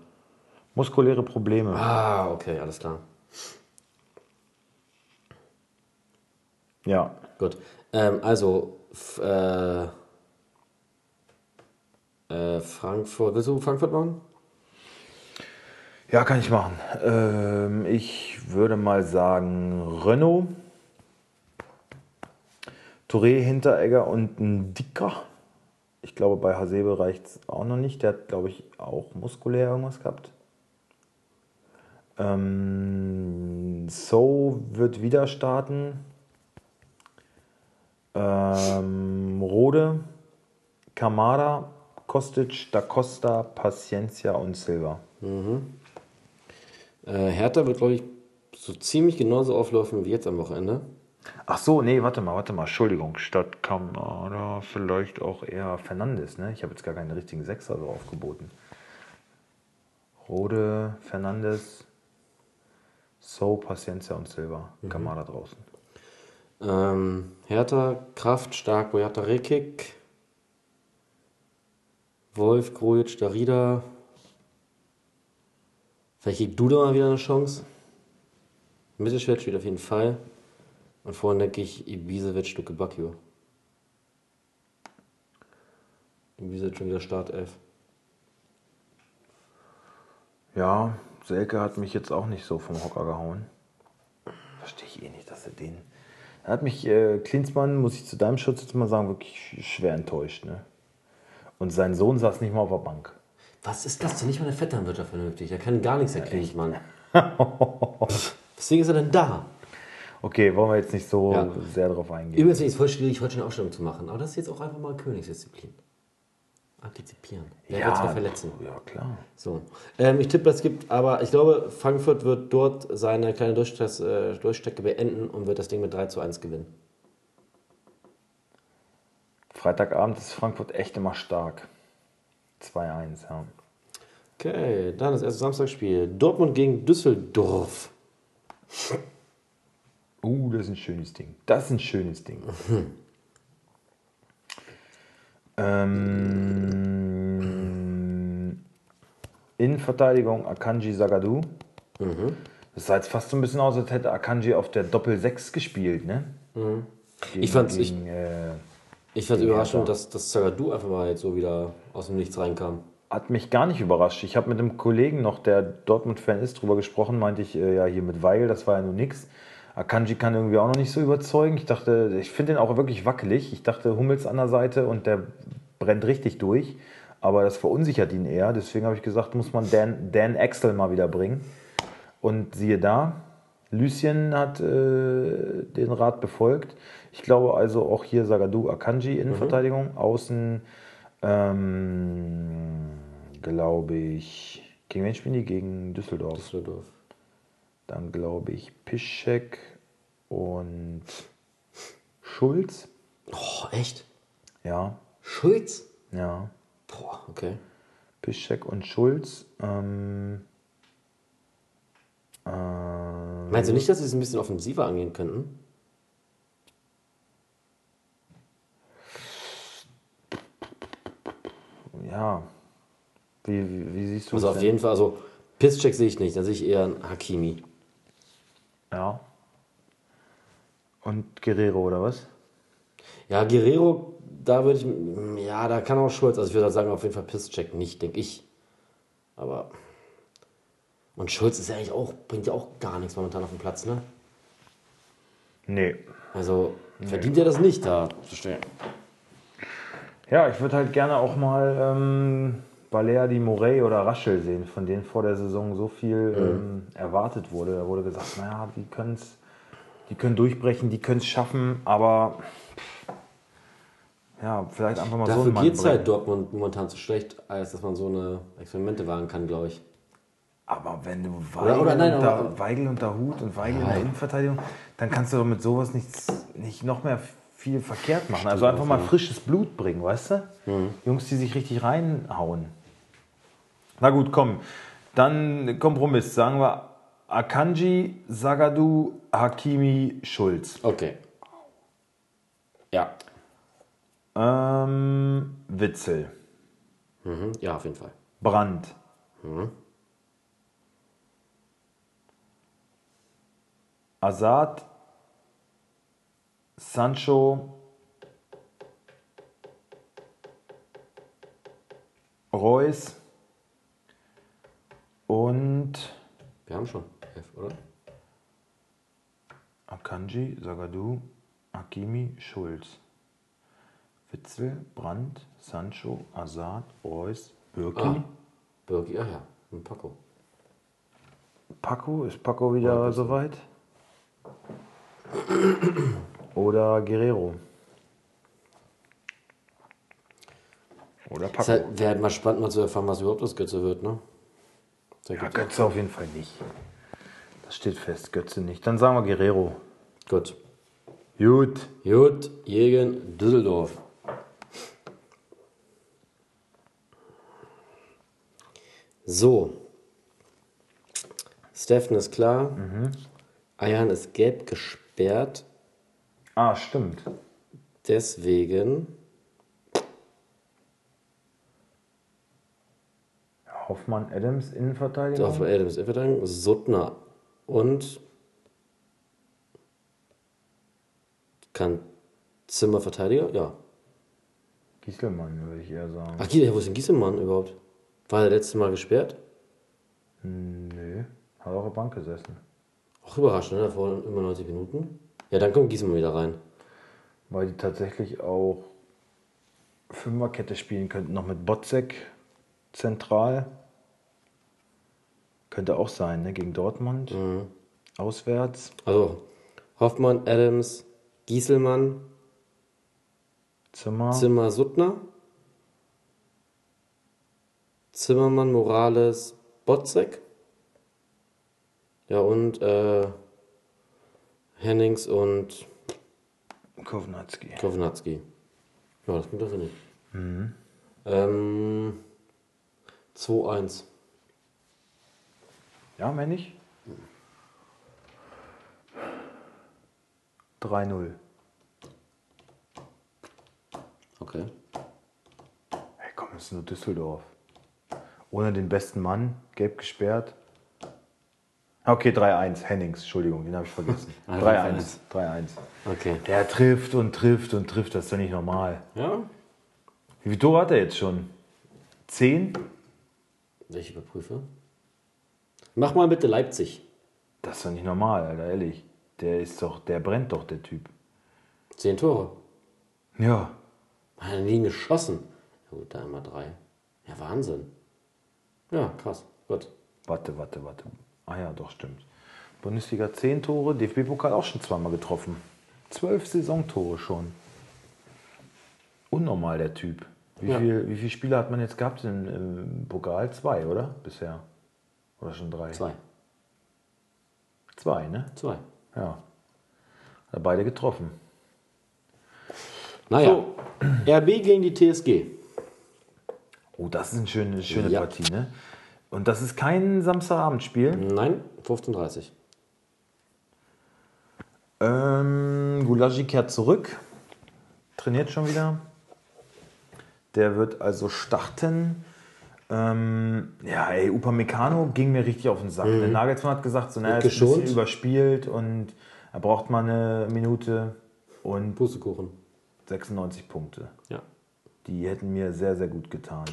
Muskuläre Probleme. Ah, okay, alles klar. Ja. Gut. Ähm, also, äh, äh, Frankfurt. Willst du Frankfurt machen? Ja, kann ich machen. Ähm, ich würde mal sagen Renault, Touré, Hinteregger und ein Dicker. Ich glaube, bei Hasebe reicht es auch noch nicht. Der hat, glaube ich, auch muskulär irgendwas gehabt. Ähm, so wird wieder starten. Ähm, Rode, Kamada, Kostic, Da Costa, Paciencia und Silva. Äh, Hertha wird, glaube ich, so ziemlich genauso auflaufen wie jetzt am Wochenende. Ach so, nee, warte mal, warte mal, Entschuldigung. Statt Kamada vielleicht auch eher Fernandes, ne? Ich habe jetzt gar keinen richtigen Sechser so aufgeboten. Rode, Fernandes, So, Paciencia und Silva. Kamada draußen. Ähm, Hertha, Kraft, Stark, Boyata, Rekik. Wolf, Grujic, Darida. Vielleicht kriegt Duda mal wieder eine Chance. Mittelschwert spielt auf jeden Fall. Und vorhin denke ich Ibisevic, Stucke Bakio. Ibisevic schon wieder Startelf. Ja, Selke hat mich jetzt auch nicht so vom Hocker gehauen. Verstehe ich eh nicht, dass er den. Er hat mich, äh, Klinsmann, muss ich zu deinem Schutz jetzt mal sagen, wirklich schwer enttäuscht. Ne? Und sein Sohn saß nicht mal auf der Bank. Was ist das denn? Nicht mal eine Vetternwirtschaft vernünftig. Er kann gar nichts erklären, Mann. Weswegen ist er denn da? Okay, wollen wir jetzt nicht so Ja. sehr drauf eingehen. Übrigens ist es voll schwierig, heute schon eine Aufstellung zu machen. Aber das ist jetzt auch einfach mal Königsdisziplin. Antizipieren. Wer wird sich verletzen? Ja, klar. So. Ähm, ich tippe, es gibt, aber ich glaube, Frankfurt wird dort seine kleine Durchstrecke, äh, Durchstrecke beenden und wird das Ding mit 3 zu 1 gewinnen. Freitagabend ist Frankfurt echt immer stark. 2-1, ja. Okay, dann das erste Samstagsspiel. Dortmund gegen Düsseldorf. Uh, das ist ein schönes Ding. Das ist ein schönes Ding. ähm, Innenverteidigung Akanji Sagadu. Das sah jetzt fast so ein bisschen aus, als hätte Akanji auf der Doppel-6 gespielt, ne? Gegen, Ich fand's- ich- gegen, äh, Ich fand es überraschend, dass, dass Zagadou einfach mal jetzt so wieder aus dem Nichts reinkam. Hat mich gar nicht überrascht. Ich habe mit einem Kollegen noch, der Dortmund-Fan ist, drüber gesprochen, meinte ich, äh, ja, hier mit Weigel, das war ja nur nix. Akanji kann irgendwie auch noch nicht so überzeugen. Ich dachte, ich finde den auch wirklich wackelig. Ich dachte, Hummels an der Seite und der brennt richtig durch. Aber das verunsichert ihn eher. Deswegen habe ich gesagt, muss man Dan, Dan Axel mal wieder bringen. Und siehe da, Lucien hat äh, den Rat befolgt. Ich glaube also auch hier Sagadu Akanji Innenverteidigung. Außen, ähm, glaube ich, gegen wen spielen die? Gegen Düsseldorf. Düsseldorf. Dann glaube ich Piszczek und Schulz. Oh, echt? Ja, Schulz? ja. Boah, okay. Piszczek und Schulz. Ähm, ähm, Meinst du nicht, dass sie es ein bisschen offensiver angehen könnten? ja. Wie, wie, wie siehst du Also es auf jeden Fall, also Pisscheck sehe ich nicht, dann sehe ich eher einen Hakimi. Ja. Und Guerrero oder was? Ja, Guerrero, da würde ich, ja, da kann auch Schulz, also ich würde sagen, auf jeden Fall Pisscheck nicht, denke ich. Aber, und Schulz ist ja eigentlich auch, bringt ja auch gar nichts momentan auf dem Platz, ne? Nee. Also, verdient er das nicht da zu stehen. Ja, ich würde halt gerne auch mal ähm, Balea, Morey oder Raschel sehen, von denen vor der Saison so viel ähm, erwartet wurde. Da wurde gesagt, naja, die, können's, die können durchbrechen, die können es schaffen, aber ja, vielleicht einfach mal so Dafür einen Mann geht es halt Dortmund momentan zu schlecht, als dass man so eine Experimente wagen kann, glaube ich. Aber wenn du Oder- Weigel, oder nein, unter, aber- Weigel unter Hut und Weigel in der Innenverteidigung, dann kannst du doch mit sowas nichts, nicht noch mehr viel verkehrt machen. Also einfach mal frisches Blut bringen, weißt du? Mhm. Jungs, die sich richtig reinhauen. Na gut, komm. Dann Kompromiss. Sagen wir Akanji, Sagadu, Hakimi, Schulz. Okay. Ja. Ähm, Witzel, Mhm. Ja, auf jeden Fall. Brandt. Azad, Sancho, Reus und Wir haben schon elf, oder? Akanji, Sagadu, Hakimi, Schulz. Witzel, Brandt, Sancho, Azad, Reus, Birki. Ah. Birki, ja, ja. Und Paco. Paco, ist Paco wieder soweit? Oder Guerrero? Oder Es Paco? halt, wäre halt mal spannend, mal zu erfahren, was überhaupt das Götze wird, ne? Sehr Ja. Götze auf jeden Fall nicht. Das steht fest, Götze nicht. Dann sagen wir Guerrero. Gut. Gut. Gut, gegen Düsseldorf. So. Steffen ist klar. Mhm. Ayan ist gelb gesperrt. Ah, stimmt. Deswegen. Hoffmann Adams Innenverteidigung. Auf Adams Innenverteidigung, Suttner und kann Zimmer Verteidiger? Ja. Gieselmann, würde ich eher sagen. Ach, wo ist denn Gieselmann überhaupt? War er letzte Mal gesperrt? Nö. Hat auch auf der Bank gesessen. Auch überraschend, ne? Davor immer 90 Minuten. Ja, dann kommt Gieselmann wieder rein. Weil die tatsächlich auch Fünferkette spielen könnten, noch mit Botzek zentral. Könnte auch sein, ne? Gegen Dortmund. Auswärts. Also Hoffmann, Adams, Gieselmann, Zimmer. Zimmer, Suttner, Zimmermann, Morales, Botzek. Ja, und äh, Hennings und Kovnatski. Kovnatski. Ja, das klingt doch nicht. Ähm, 2-1. Ja, mehr nicht? 3-0. Okay. Hey, komm, das ist nur Düsseldorf. Ohne den besten Mann, gelb gesperrt. Okay, 3-1. Hennings, Entschuldigung, den habe ich vergessen. Ah, 3-1. 3-1. Okay. Der trifft und trifft und trifft, das ist doch nicht normal. Ja? Wie viele Tore hat er jetzt schon? 10? Ich überprüfe. Mach mal bitte Leipzig. Das ist doch nicht normal, Alter, ehrlich. Der ist doch, der brennt doch, der Typ. 10 Tore. Ja. Hat er nie geschossen. Ja, gut, da immer drei. Ja, Wahnsinn. Ja, krass. Gut. Warte, warte, warte. Ah ja, doch, stimmt. Bundesliga 10 Tore, DFB-Pokal auch schon zweimal getroffen. 12 Saisontore schon. Unnormal, der Typ. Wie, Ja. viel, wie viele Spiele hat man jetzt gehabt im, im Pokal? Zwei, oder? Bisher. Oder schon drei? Zwei. Zwei, ne? Zwei. Ja. Hat beide getroffen. Naja. RB gegen die TSG. Oh, das ist eine schöne, schöne Ja. Partie, ne? Und das ist kein Samstagabendspiel. Nein, 15.30 Ähm, Gulagi kehrt zurück, trainiert schon wieder. Der wird also starten. Ähm, ja, ey, Upamecano ging mir richtig auf den Sack. Der Nagelsmann hat gesagt, so, naja, ist ein bisschen überspielt und er braucht mal eine Minute und Pustekuchen. 96 Punkte. Ja. Die hätten mir sehr, sehr gut getan.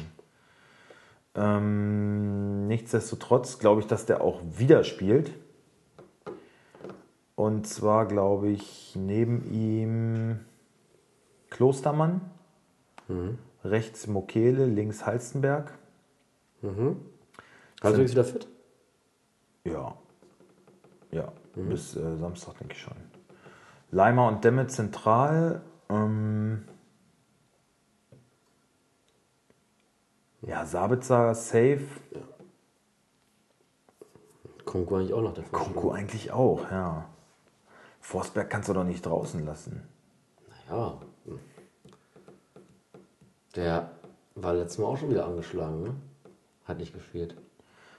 Ähm, nichtsdestotrotz glaube ich, dass der auch wieder spielt. Und zwar glaube ich neben ihm Klostermann, rechts Mokele, links Halstenberg. Hast du jetzt wieder fit? Ja. Ja, bis äh, Samstag denke ich schon. Leimer und Demme zentral. Ähm, ja, Sabitzer safe. Kongo eigentlich auch noch der Konko eigentlich auch, ja. Forsberg kannst du doch nicht draußen lassen. Ja. Der war letztes Mal auch schon wieder angeschlagen, ne? Hat nicht gespielt.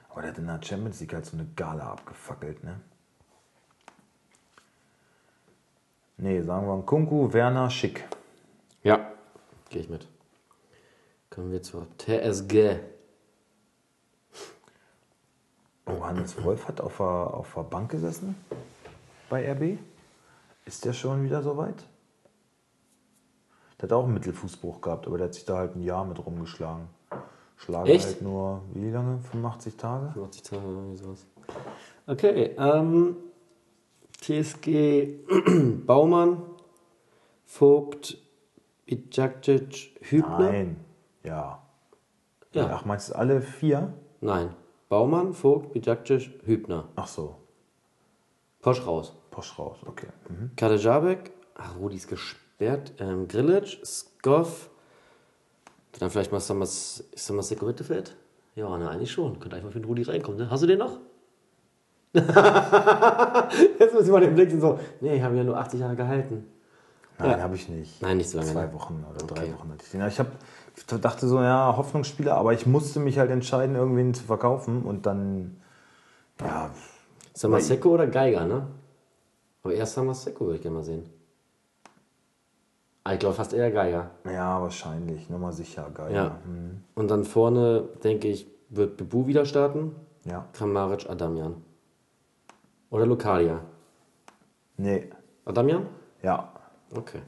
Aber der hat in der Champions League halt so eine Gala abgefackelt, ne? Nee, sagen wir Kunku, Werner, Schick. Ja. Gehe ich mit. Kommen wir zur TSG. Oh, Hannes Wolf hat auf der, auf der Bank gesessen bei RB. Ist der schon wieder soweit? Der hat auch einen Mittelfußbruch gehabt, aber der hat sich da halt ein Jahr mit rumgeschlagen. Schlagen Echt? halt nur, wie lange? 85 Tage? 80 Tage oder irgendwie sowas. Okay, ähm, TSG Baumann, Vogt, Bijakcic, Hübner. Nein. Ja. Ja. Ach, meinst du alle vier? Nein. Baumann, Vogt, Bijakcic, Hübner. Ach so. Posch raus. Posch raus, okay. Mhm. Kadejabek, ach, Rudi ist gesperrt. Ähm, Grilic, Skoff. Dann vielleicht mal Samas, Samaseko Mittelfeld. Ja, na, eigentlich schon. Könnte eigentlich mal für den Rudi reinkommen, ne? Hast du den noch? Jetzt muss ich mal den Blick so. Nee, ich habe ja nur 80 Jahre gehalten. Nein, Ja. habe ich nicht. Nein, nicht so lange, Zwei ne? Wochen oder drei Okay. Wochen hatte ich den. Ich, hab, ich dachte so, ja, Hoffnungsspieler, aber ich musste mich halt entscheiden, irgendwen zu verkaufen und dann, ja, Samaseko oder Geiger, ne? Aber erst Samaseko würde ich gerne mal sehen. Ich glaube fast eher Geiger. ja, wahrscheinlich, nochmal sicher, geil. Ja. Hm. Und dann vorne denke ich wird Bebu wieder starten. Ja. Kramaric, Adamian. Oder Lokalia. Nee. Adamian? Ja. Okay.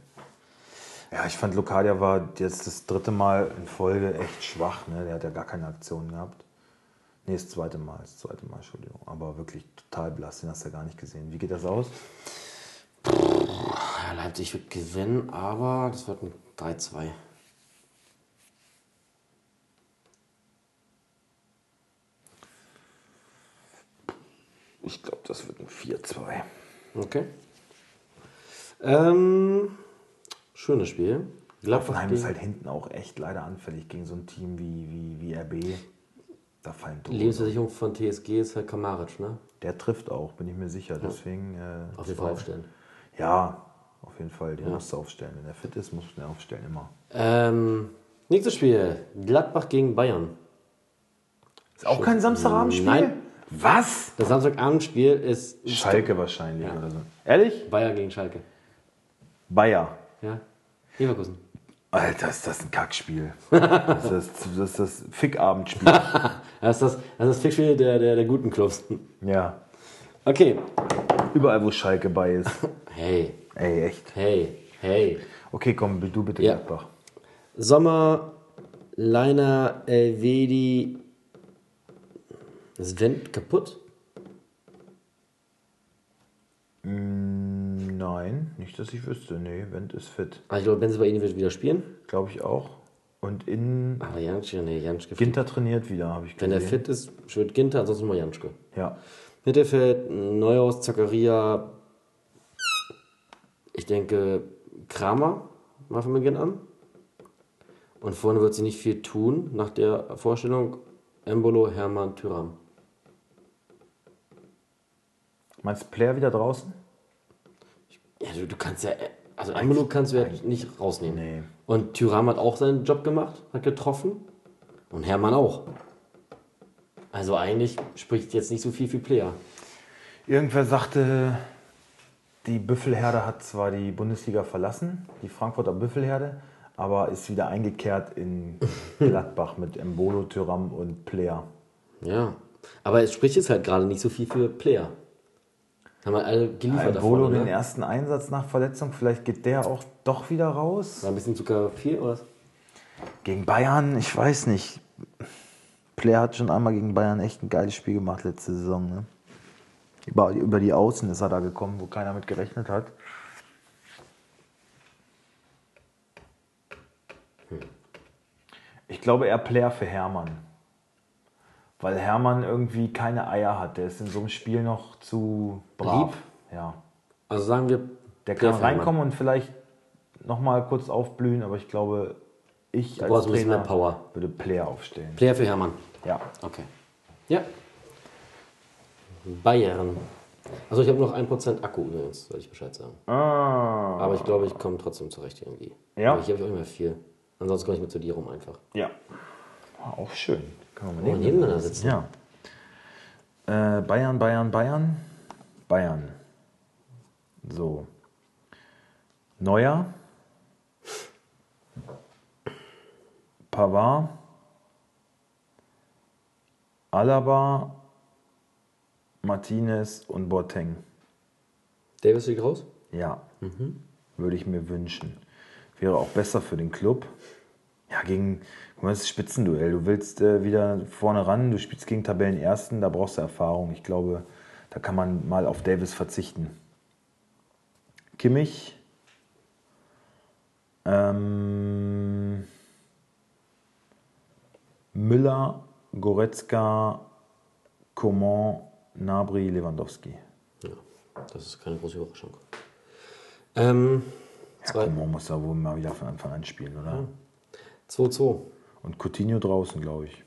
Ja, ich fand Lokadia war jetzt das dritte Mal in Folge echt schwach. Ne? Der hat ja gar keine Aktion gehabt. Nee, das zweite Mal, das zweite Mal, Entschuldigung. Aber wirklich total blass, den hast du ja gar nicht gesehen. Wie geht das aus? Leipzig wird gewinnen, aber das wird ein 3-2. Ich glaube, das wird ein 4-2. Okay. Ähm, schönes Spiel. Gladbach ist halt hinten auch echt leider anfällig gegen so ein Team wie, wie, wie RB. Da fallen Tore. Lebensversicherung von TSG ist halt Kamaric, ne? Der trifft auch, bin ich mir sicher. Deswegen. Äh, Auf jeden Fall aufstellen. Ja, auf jeden Fall. Den musst du aufstellen. Wenn er fit ist, musst du den aufstellen, immer. Ähm, nächstes Spiel. Gladbach gegen Bayern. Ist auch kein Samstagabendspiel? Nein. Was? Das Samstagabendspiel ist Schalke wahrscheinlich oder so. Ehrlich? Bayern gegen Schalke. Bayer. Ja? Leverkusen. Alter, ist das ein Kackspiel. Das ist das, das Fickabendspiel. Das ist das, das, ist das Fickspiel der, der, der guten Clubs. ja. Okay. Überall, wo Schalke bei ist. Hey, Ey, echt. hey, hey. Okay, komm, du bitte Ja. Gladbach. Sommer, Leiner, Elvedi. Ist Wendt kaputt? Mm, Nein, nicht, dass ich wüsste. Nee, Wendt ist fit. Ah, ich glaube, Benze bei Ihnen wird wieder spielen. Glaube ich auch. Und in Aber Janschke, nee, Janschke. Ginter trainiert wieder, habe ich Wenn gesehen. er fit ist, wird Ginter, ansonsten mal Janschke. Ja. Mittelfeld, Neuhaus, Zakaria. Ich denke, Kramer mal von Beginn an. Und vorne wird sie nicht viel tun nach der Vorstellung. Embolo, Hermann, Tyram. Meinst du Player wieder draußen? Ja, du, du kannst ja. Also Embolo kannst du ja nicht rausnehmen. Nee. Und Tyram hat auch seinen Job gemacht, hat getroffen. Und Hermann auch. Also eigentlich spricht jetzt nicht so viel für Player. Irgendwer sagte, die Büffelherde hat zwar die Bundesliga verlassen, die Frankfurter Büffelherde, aber ist wieder eingekehrt in Gladbach mit Embolo, Tyram und Player. Ja. Aber es spricht jetzt halt gerade nicht so viel für Player. Haben wir alle geliefert Embolo davon, den ersten Einsatz nach Verletzung, vielleicht geht der auch doch wieder raus. War ein bisschen Zucker viel, oder? was? Gegen Bayern, ich weiß nicht. Player hat schon einmal gegen Bayern echt ein geiles Spiel gemacht letzte Saison. Ne? Über, über die Außen ist er da gekommen, wo keiner mit gerechnet hat. Ich glaube eher Player für Hermann. Weil Hermann irgendwie keine Eier hat. Der ist in so einem Spiel noch zu brav. Lieb? Ja. Also sagen wir, Der kann reinkommen und vielleicht nochmal kurz aufblühen, aber ich glaube, ich als ein bisschen Trainer Power. würde Player aufstellen. Player für Hermann. Ja. Okay. Ja. Bayern. Also ich habe noch 1% Akku übrigens, soll ich Bescheid sagen. Ah. Aber ich glaube, ich komme trotzdem zurecht irgendwie. Ja? Aber hier habe ich auch nicht mehr viel. Ansonsten komme ich mit zu dir rum einfach. Ja. Ah, Auch schön. Wir mal Oh, nebeneinander sitzen. Ja. Äh, Bayern, Bayern, Bayern. Bayern. So. Neuer. Pavard. Alaba. Martinez und Boateng. Davis fliegt raus? Ja, würde ich mir wünschen. Wäre auch besser für den Club. Ja, gegen, guck mal, das ist Spitzenduell. Du willst äh, wieder vorne ran, du spielst gegen Tabellenersten, da brauchst du Erfahrung. Ich glaube, da kann man mal auf Davis verzichten. Kimmich. Ähm, Müller, Goretzka, Coman, Nabri, Lewandowski. Ja, das ist keine große Überraschung. Ähm, Ja, Zwei- Coman muss da wohl mal wieder von Anfang an spielen, oder? 2-2. Und Coutinho draußen, glaube ich.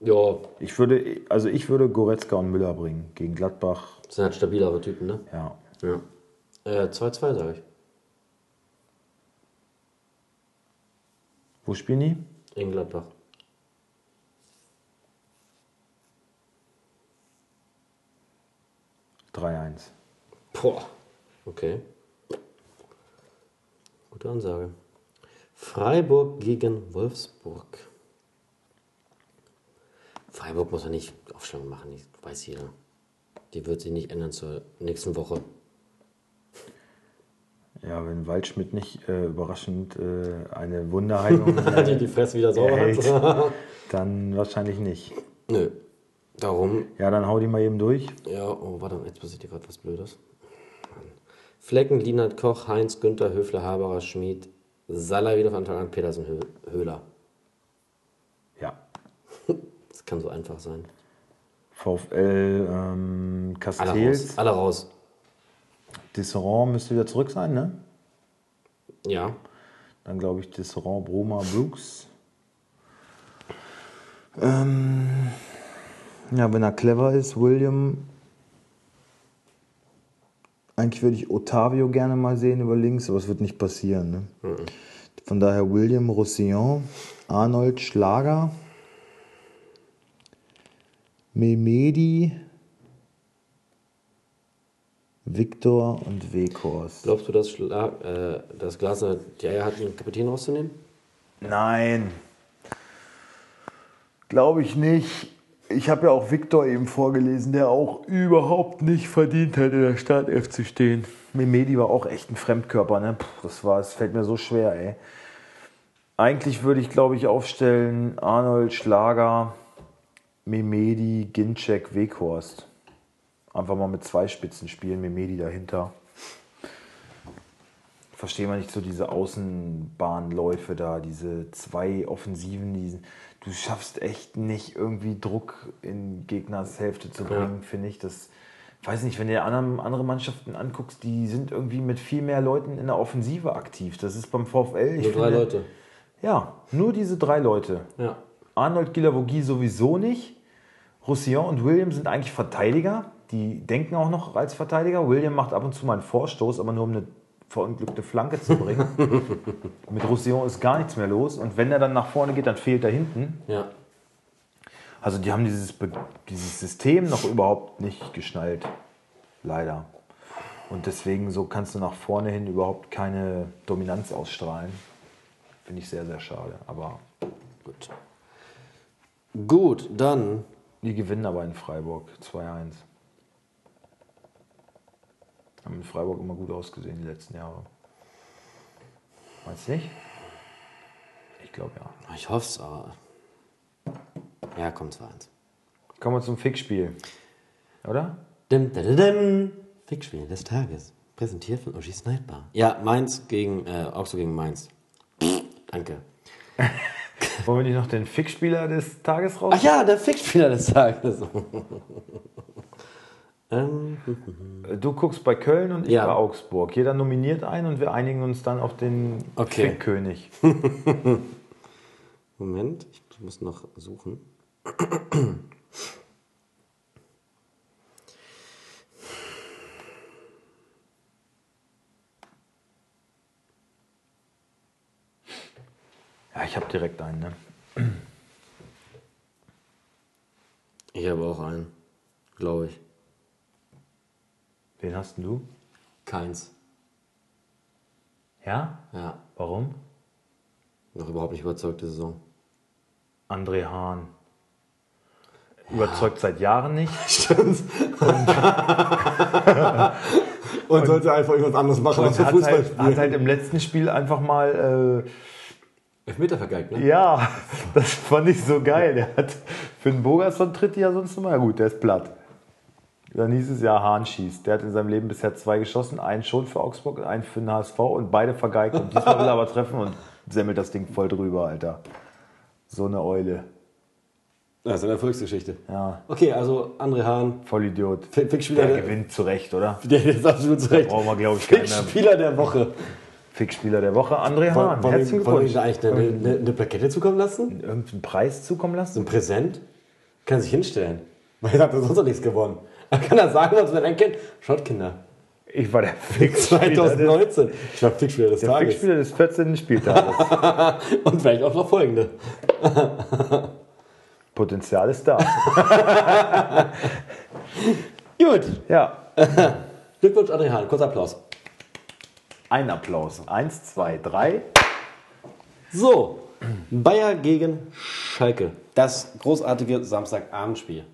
Ja, Ich würde, also ich würde Goretzka und Müller bringen gegen Gladbach. das sind halt stabilere Typen, ne? Ja. Ja. Äh, 2-2 sage ich. Wo spielen die? In Gladbach. Drei 1 Boah. Okay. Gute Ansage. Freiburg gegen Wolfsburg. Freiburg muss er nicht Aufstellung machen, ich weiß jeder. Die wird sich nicht ändern zur nächsten Woche. Ja, wenn Waldschmidt nicht äh, überraschend äh, eine Wunderheilung Die die Fresse wieder sauber hat. dann wahrscheinlich nicht. Nö. Darum, Ja, dann hau die mal eben durch. ja, oh, warte, jetzt passiert hier gerade was Blödes. Flecken, Lienert, Koch, Heinz, Günther, Höfler, Haberer, Schmid, Salah wieder von Anfang an, Petersen, Hö Höhler. Ja. Das kann so einfach sein. VfL ähm, Alle Castells. raus. Alle raus. Disserand müsste wieder zurück sein, ne? Ja. Dann glaube ich Disserand, Broma, Brooks. Ähm, ja, wenn er clever ist, William. Eigentlich würde ich Otavio gerne mal sehen über links, aber es wird nicht passieren. Ne? Von daher William, Roussillon, Arnold, Schlager, Memedi, Viktor und Weghorst. Glaubst du, dass, Schla äh, dass Glasner die Eier hat, den Kapitän rauszunehmen? Nein. Glaube ich nicht. Ich habe ja auch Viktor eben vorgelesen, der auch überhaupt nicht verdient hat, in der Startelf zu stehen. Memedi war auch echt ein Fremdkörper, ne? Puh, das war, es fällt mir so schwer, ey. Eigentlich würde ich, glaube ich, aufstellen Arnold Schlager, Memedi, Ginczek, Weghorst. Einfach mal mit zwei Spitzen spielen, Memedi dahinter. Verstehe man nicht so diese Außenbahnläufe da, diese zwei Offensiven, die, du schaffst echt nicht irgendwie Druck in Gegners Hälfte zu bringen, finde ich. Das weiß nicht, wenn du dir andere Mannschaften anguckst, die sind irgendwie mit viel mehr Leuten in der Offensive aktiv. Das ist beim VfL. Nur drei finde- Leute. Ja, nur diese drei Leute. Ja. Arnold Gilavogi sowieso nicht. Roussillon und William sind eigentlich Verteidiger. Die denken auch noch als Verteidiger. William macht ab und zu mal einen Vorstoß, aber nur um eine verunglückte Flanke zu bringen. Mit Roussillon ist gar nichts mehr los. Und wenn er dann nach vorne geht, dann fehlt er hinten. Ja. Also die haben dieses, Be- dieses System noch überhaupt nicht geschnallt. Leider. Und deswegen so kannst du nach vorne hin überhaupt keine Dominanz ausstrahlen. Finde ich sehr, sehr schade. Aber Gut. Gut, dann Die gewinnen aber in Freiburg 2-1. Haben in Freiburg immer gut ausgesehen die letzten Jahre. Meinst du nicht? Ich glaube ja. Ich hoffe es, aber. Ja, komm, 2-1. Kommen wir zum Fickspiel. Oder? Dim, dim, dim. Fickspiel des Tages. Präsentiert von Uschi Sniper. Ja, Mainz gegen, äh, Augsburg gegen Mainz. Danke. Wollen wir nicht noch den Fickspieler des Tages raus? Ach ja, der Fickspieler des Tages. ähm, Du guckst bei Köln und ich Ja. bei Augsburg. Jeder nominiert einen und wir einigen uns dann auf den Okay. Fickkönig. Moment, ich muss noch suchen. Ja, ich habe direkt einen. Ne? Ich habe auch einen, glaube ich. Wen hast denn du? Keins. Ja? Ja, Warum? noch überhaupt nicht überzeugte Saison. André Hahn. Überzeugt seit Jahren nicht. Stimmt. Und, sollte einfach irgendwas anderes machen Und hat halt, hat halt im letzten Spiel einfach mal, Elfmeter vergeigt, ne? äh, ja, das fand ich so geil. Der hat für den Bogerson tritt ja sonst immer, ja gut, der ist platt. Dann hieß es ja, Hahn schießt. Der hat in seinem Leben bisher zwei geschossen, einen schon für Augsburg und einen für den HSV und beide vergeigt. Und diesmal will er aber treffen und semmelt das Ding voll drüber, Alter. So eine Eule. Das ist eine Erfolgsgeschichte. Ja, Okay, also André Hahn, Vollidiot. Fick- Fickspieler Der der, gewinnt zu Recht, oder? der ist absolut zu Recht. Brauchen wir, glaube ich, Fickspieler der Woche. Fickspieler der Woche. André Hahn, wollen herzlichen wir wollen wir Glückwunsch. eigentlich eine, eine, eine Plakette zukommen lassen? Irgendeinen Preis zukommen lassen? Ein Präsent? Kann sich hinstellen. Weil er hat sonst noch nichts gewonnen. Dann kann er sagen, was man dann kennt. Schaut, Kinder. Ich war der des, 2019. Ich war Fickspieler des der Tages. Fickspieler des 14. Spieltages. Und vielleicht auch noch folgende. Potenzial ist da. Gut. Ja, Glückwunsch, André Hahn. Kurzer Applaus. ein Applaus. Eins, zwei, drei. So. Bayer gegen Schalke. Das großartige Samstagabendspiel.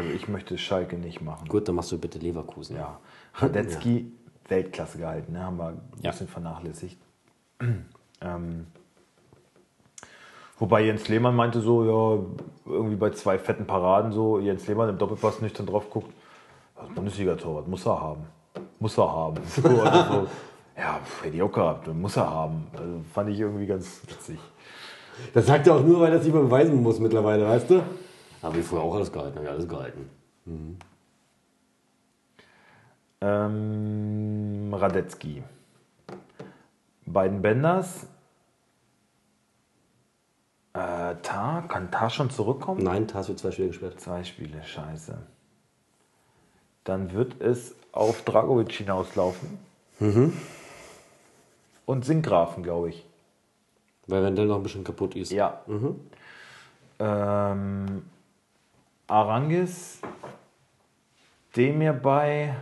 Also ich möchte Schalke nicht machen. Gut, dann machst du bitte Leverkusen. Ja. Radetzky, Weltklasse gehalten, ne? haben wir ein Ja. bisschen vernachlässigt. ähm, wobei Jens Lehmann meinte so, ja, irgendwie bei zwei fetten Paraden so, Jens Lehmann im Doppelpass nüchtern drauf guckt, das Bundesliga-Torwart muss er haben. Muss er haben. So, also so, ja, hätte ich auch gehabt, muss er haben. Also fand ich irgendwie ganz witzig. Das sagt er auch nur, weil er mehr beweisen muss mittlerweile, weißt du? Aber wie früher auch alles gehalten, habe ich alles gehalten. Ähm, Radetzky. Beiden Benders. Äh, Tar, kann Tar schon zurückkommen? Nein, Tars wird zwei Spiele gesperrt. Zwei Spiele, scheiße. Dann wird es auf Dragovic hinauslaufen. Und Sinkgrafen, glaube ich. Weil Wendell noch ein bisschen kaputt ist. Ja. Ähm, Arangis, Demir bei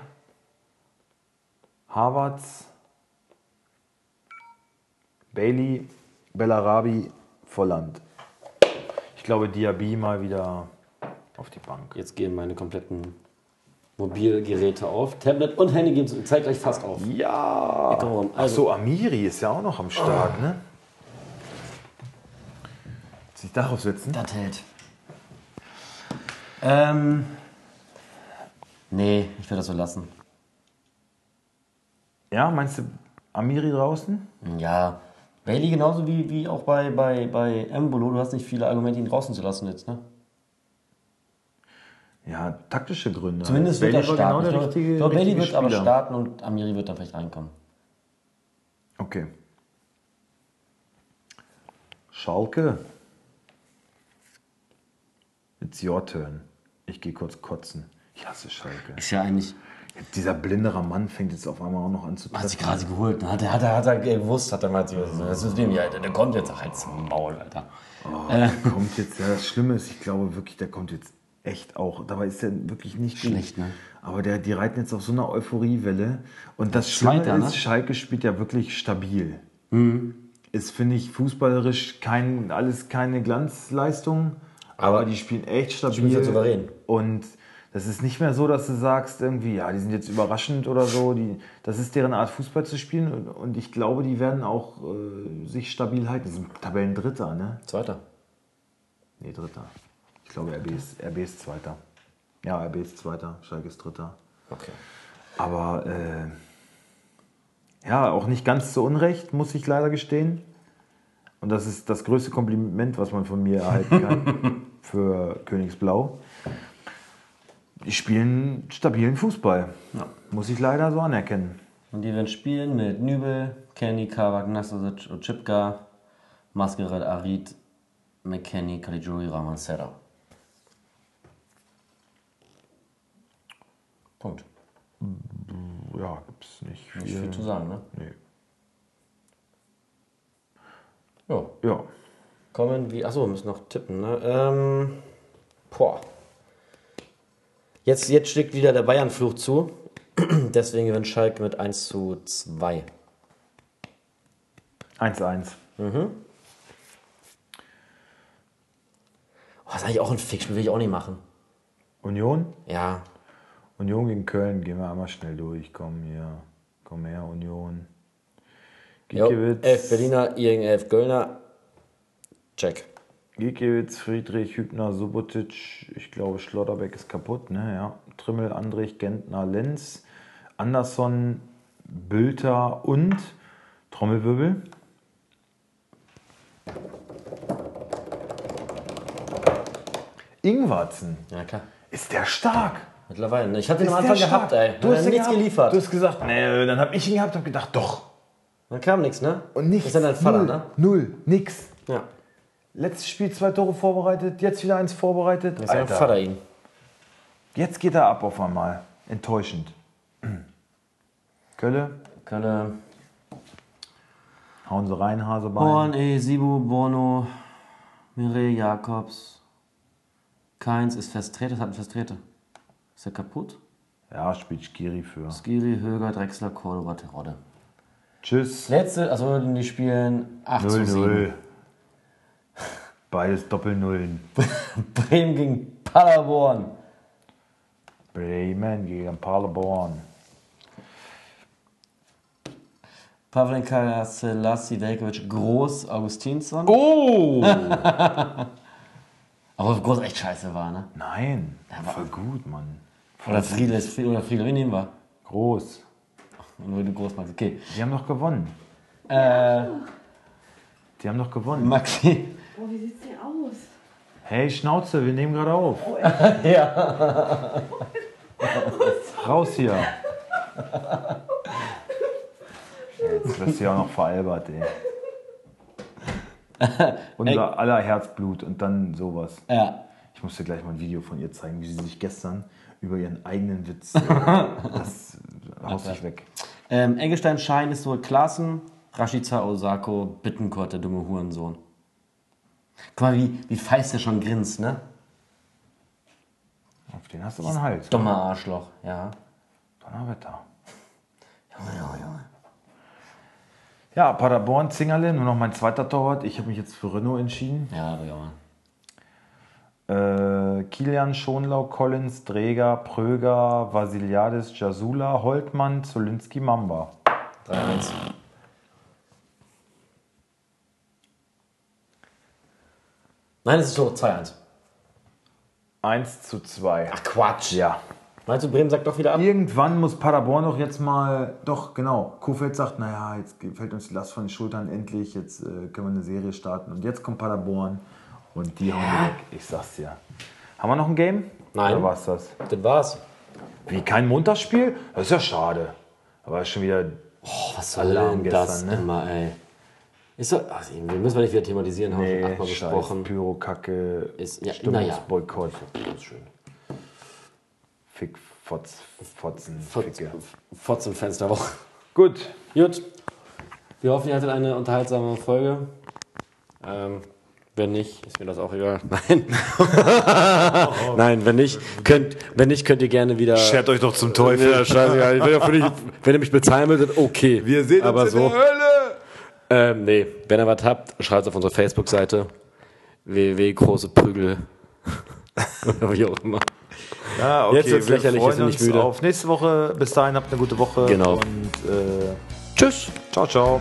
Havertz, Bailey, Bellarabi, Volland. Ich glaube, Diaby mal wieder auf die Bank. Jetzt gehen meine kompletten Mobilgeräte auf. Tablet und Handy gehen zeitgleich fast auf. Ja. Darum, Ach also- so, Amiri ist ja auch noch am Start, ne? Sich darauf setzen? Das hält. Ähm. Nee, ich werde das so lassen. Ja, meinst du Amiri draußen? Ja. Bailey genauso wie, wie auch bei, bei, bei Embolo. Du hast nicht viele Argumente, ihn draußen zu lassen jetzt, ne? Ja, taktische Gründe. Zumindest wird er Bailey starten. Genau der richtige, ich glaube, Bailey wird aber Spieler. starten und Amiri wird dann vielleicht reinkommen. Okay. Schalke. It's your turn. Ich gehe kurz kotzen. Ich hasse Schalke. Ist ja eigentlich. Dieser blindere Mann fängt jetzt auf einmal auch noch an zu Hat sich treffen. gerade geholt. ne? Hat er, hat er, hat er gewusst, hat er mal das ist dem, Alter. Der kommt jetzt halt zum Maul, Alter. Kommt jetzt, ja, das Schlimme ist, ich glaube wirklich, der kommt jetzt echt auch. Dabei ist er wirklich nicht gut. Schlecht, ne? Aber der, die reiten jetzt auf so einer Euphoriewelle. Und das Schlimme Zweiter, ist, ne? Mhm. Schalke spielt ja wirklich stabil. Ist, finde ich, fußballerisch kein, alles keine Glanzleistung. Aber, Aber die spielen echt stabil. spielen sehr souverän. Und das ist nicht mehr so, dass du sagst, irgendwie, ja, die sind jetzt überraschend oder so. Die, das ist deren Art, Fußball zu spielen. Und, und ich glaube, die werden auch äh, sich stabil halten. Die sind Tabellendritter, ne? Zweiter. Nee, Dritter. Ich glaube, RB ist, RB ist Zweiter. Ja, RB ist Zweiter, Schalke ist Dritter. Okay. Aber äh, ja, auch nicht ganz zu Unrecht, muss ich leider gestehen. Und das ist das größte Kompliment, was man von mir erhalten kann für Königsblau. Die spielen stabilen Fußball. Muss ich leider so anerkennen. Und die werden spielen mit Nübel, Kenny, Kavak, Nastasic, Ochipka, Maskerat, Arid, McKenny, Caligiuri, Ramansera. Punkt. Ja, gibt's nicht viel. Nicht viel zu sagen, ne? Nee. Ja. Ja. Kommen wie. Achso, wir müssen noch tippen, ne? Ähm. Boah. Jetzt, jetzt schlägt wieder der Bayern-Fluch zu. Deswegen gewinnt Schalke mit 1 zu 2. 1-1. Oh, das ist eigentlich auch ein Fickspiel, will ich auch nicht machen. Union? Ja. Union gegen Köln, gehen wir einmal schnell durch. Komm hier, komm her, Union. Jo, Giekewitz, 11 Berliner, ihr gegen 11 Kölner. Check. Giekewitz, Friedrich, Hübner, Subotic. Ich glaube, Schlotterbeck ist kaputt. Ne? Ja. Trimmel, Andrich, Gentner, Lenz, Andersson, Bülter und Trommelwirbel. Ingwarzen. Ja, klar. Ist der stark? Mittlerweile. ne? Ich hatte ihn am Anfang gehabt, ey. Du hast nichts gehabt. geliefert. Du hast gesagt, nee, dann habe ich ihn gehabt und gedacht, doch. Dann kam nichts, ne? Und nichts. Ist ja dein Vater, null, ne? Null, nix. Ja. Letztes Spiel zwei Tore vorbereitet, jetzt wieder eins vorbereitet. Ist dein Vater ihn. Jetzt geht er ab auf einmal. Enttäuschend. Kölle, Kölle. hauen sie rein, Hasebein. Born, E, Sibu, Bono, Mireille, Jakobs. Keins ist Vertreter, hat einen Vertreter. Ist er kaputt? Ja, spielt Skiri für. Skiri, Höger, Drexler, Cordoba, Terodde. Tschüss. Letzte, also die spielen 8 zu 7. 0-0. Beides Doppelnullen. Bremen gegen Paderborn. Bremen gegen Paderborn. Pavlenka, Selassie, Velkovic, Groß, Augustinsson. Oh! Aber Groß echt scheiße war, ne? Nein, voll gut, Mann. Oder Friedel, ist Friedel, oder Friedel, wen nehmen wir? Groß. Nur du Groß. Okay. Die haben doch gewonnen. Äh, Die haben doch gewonnen. Maxi. Oh, wie sieht's denn aus? Hey, Schnauze, wir nehmen gerade auf. Ja. Raus hier. Jetzt wirst du ja auch noch veralbert, ey. Unser aller Herzblut und dann sowas. Ja. Ich muss dir gleich mal ein Video von ihr zeigen, wie sie sich gestern über ihren eigenen Witz. Äh, das haust dich weg. Ähm, Engelstein Schein ist so Klassen. Rashica Osako, Bittenkurt, der dumme Hurensohn. Guck mal, wie, wie feist der schon grinst, ne? Auf den hast du aber einen Hals. Dummer Arschloch, ja. Donnerwetter. Junge, Junge, Junge. Ja, Paderborn, Zingerle, nur noch mein zweiter Torwart. Ich habe mich jetzt für Renault entschieden. Ja, aber ja. Äh, Kilian, Schonlau, Collins, Dreger, Pröger, Vasiliadis, Jasula, Holtmann, Zolinski, Mamba. 3-1. Nein, es ist so 2-1. 1 zu 2. Ach Quatsch. Ja. Meinst du, Bremen sagt doch wieder ab? Irgendwann muss Paderborn doch jetzt mal, doch genau, Kofeld sagt, naja, jetzt fällt uns die Last von den Schultern endlich, jetzt äh, können wir eine Serie starten. Und jetzt kommt Paderborn und die hauen die weg. Ich sag's dir. Haben wir noch ein Game? Nein. Oder war's das? Das war's. Wie, kein Montagsspiel? Das ist ja schade. Aber schon wieder Oh, was soll Alarm denn das gestern, ne? immer, ey? Ist so, ach, wir müssen wir nicht wieder thematisieren, haben wir nee, schon achtmal Scheiß, besprochen. Pyrokacke, Ist- ja, Stimmungsboykott, Ganz schön. Fick, Fotz, Fotzen, Fotz, Ficke. Fotzenfensterwoche. Gut, Gut. Wir hoffen, ihr hattet eine unterhaltsame Folge. Ähm, wenn nicht, ist mir das auch egal. Nein. Nein, wenn nicht, könnt, wenn nicht, könnt ihr gerne wieder. schert euch doch zum Teufel. scheißegal. Ich will auch nicht, wenn ihr mich bezahlen würdet, okay. Wir sehen Aber uns in so. der Hölle. Ähm, nee, wenn ihr was habt, schreibt es auf unserer Facebook-Seite. www.großeprügel. Oder wie auch immer. Ja, okay, Jetzt wird's wir lächerlich, wir sind nicht müde. Auf nächste Woche. Bis dahin habt eine gute Woche. Genau. Und äh, Tschüss. ciao, ciao.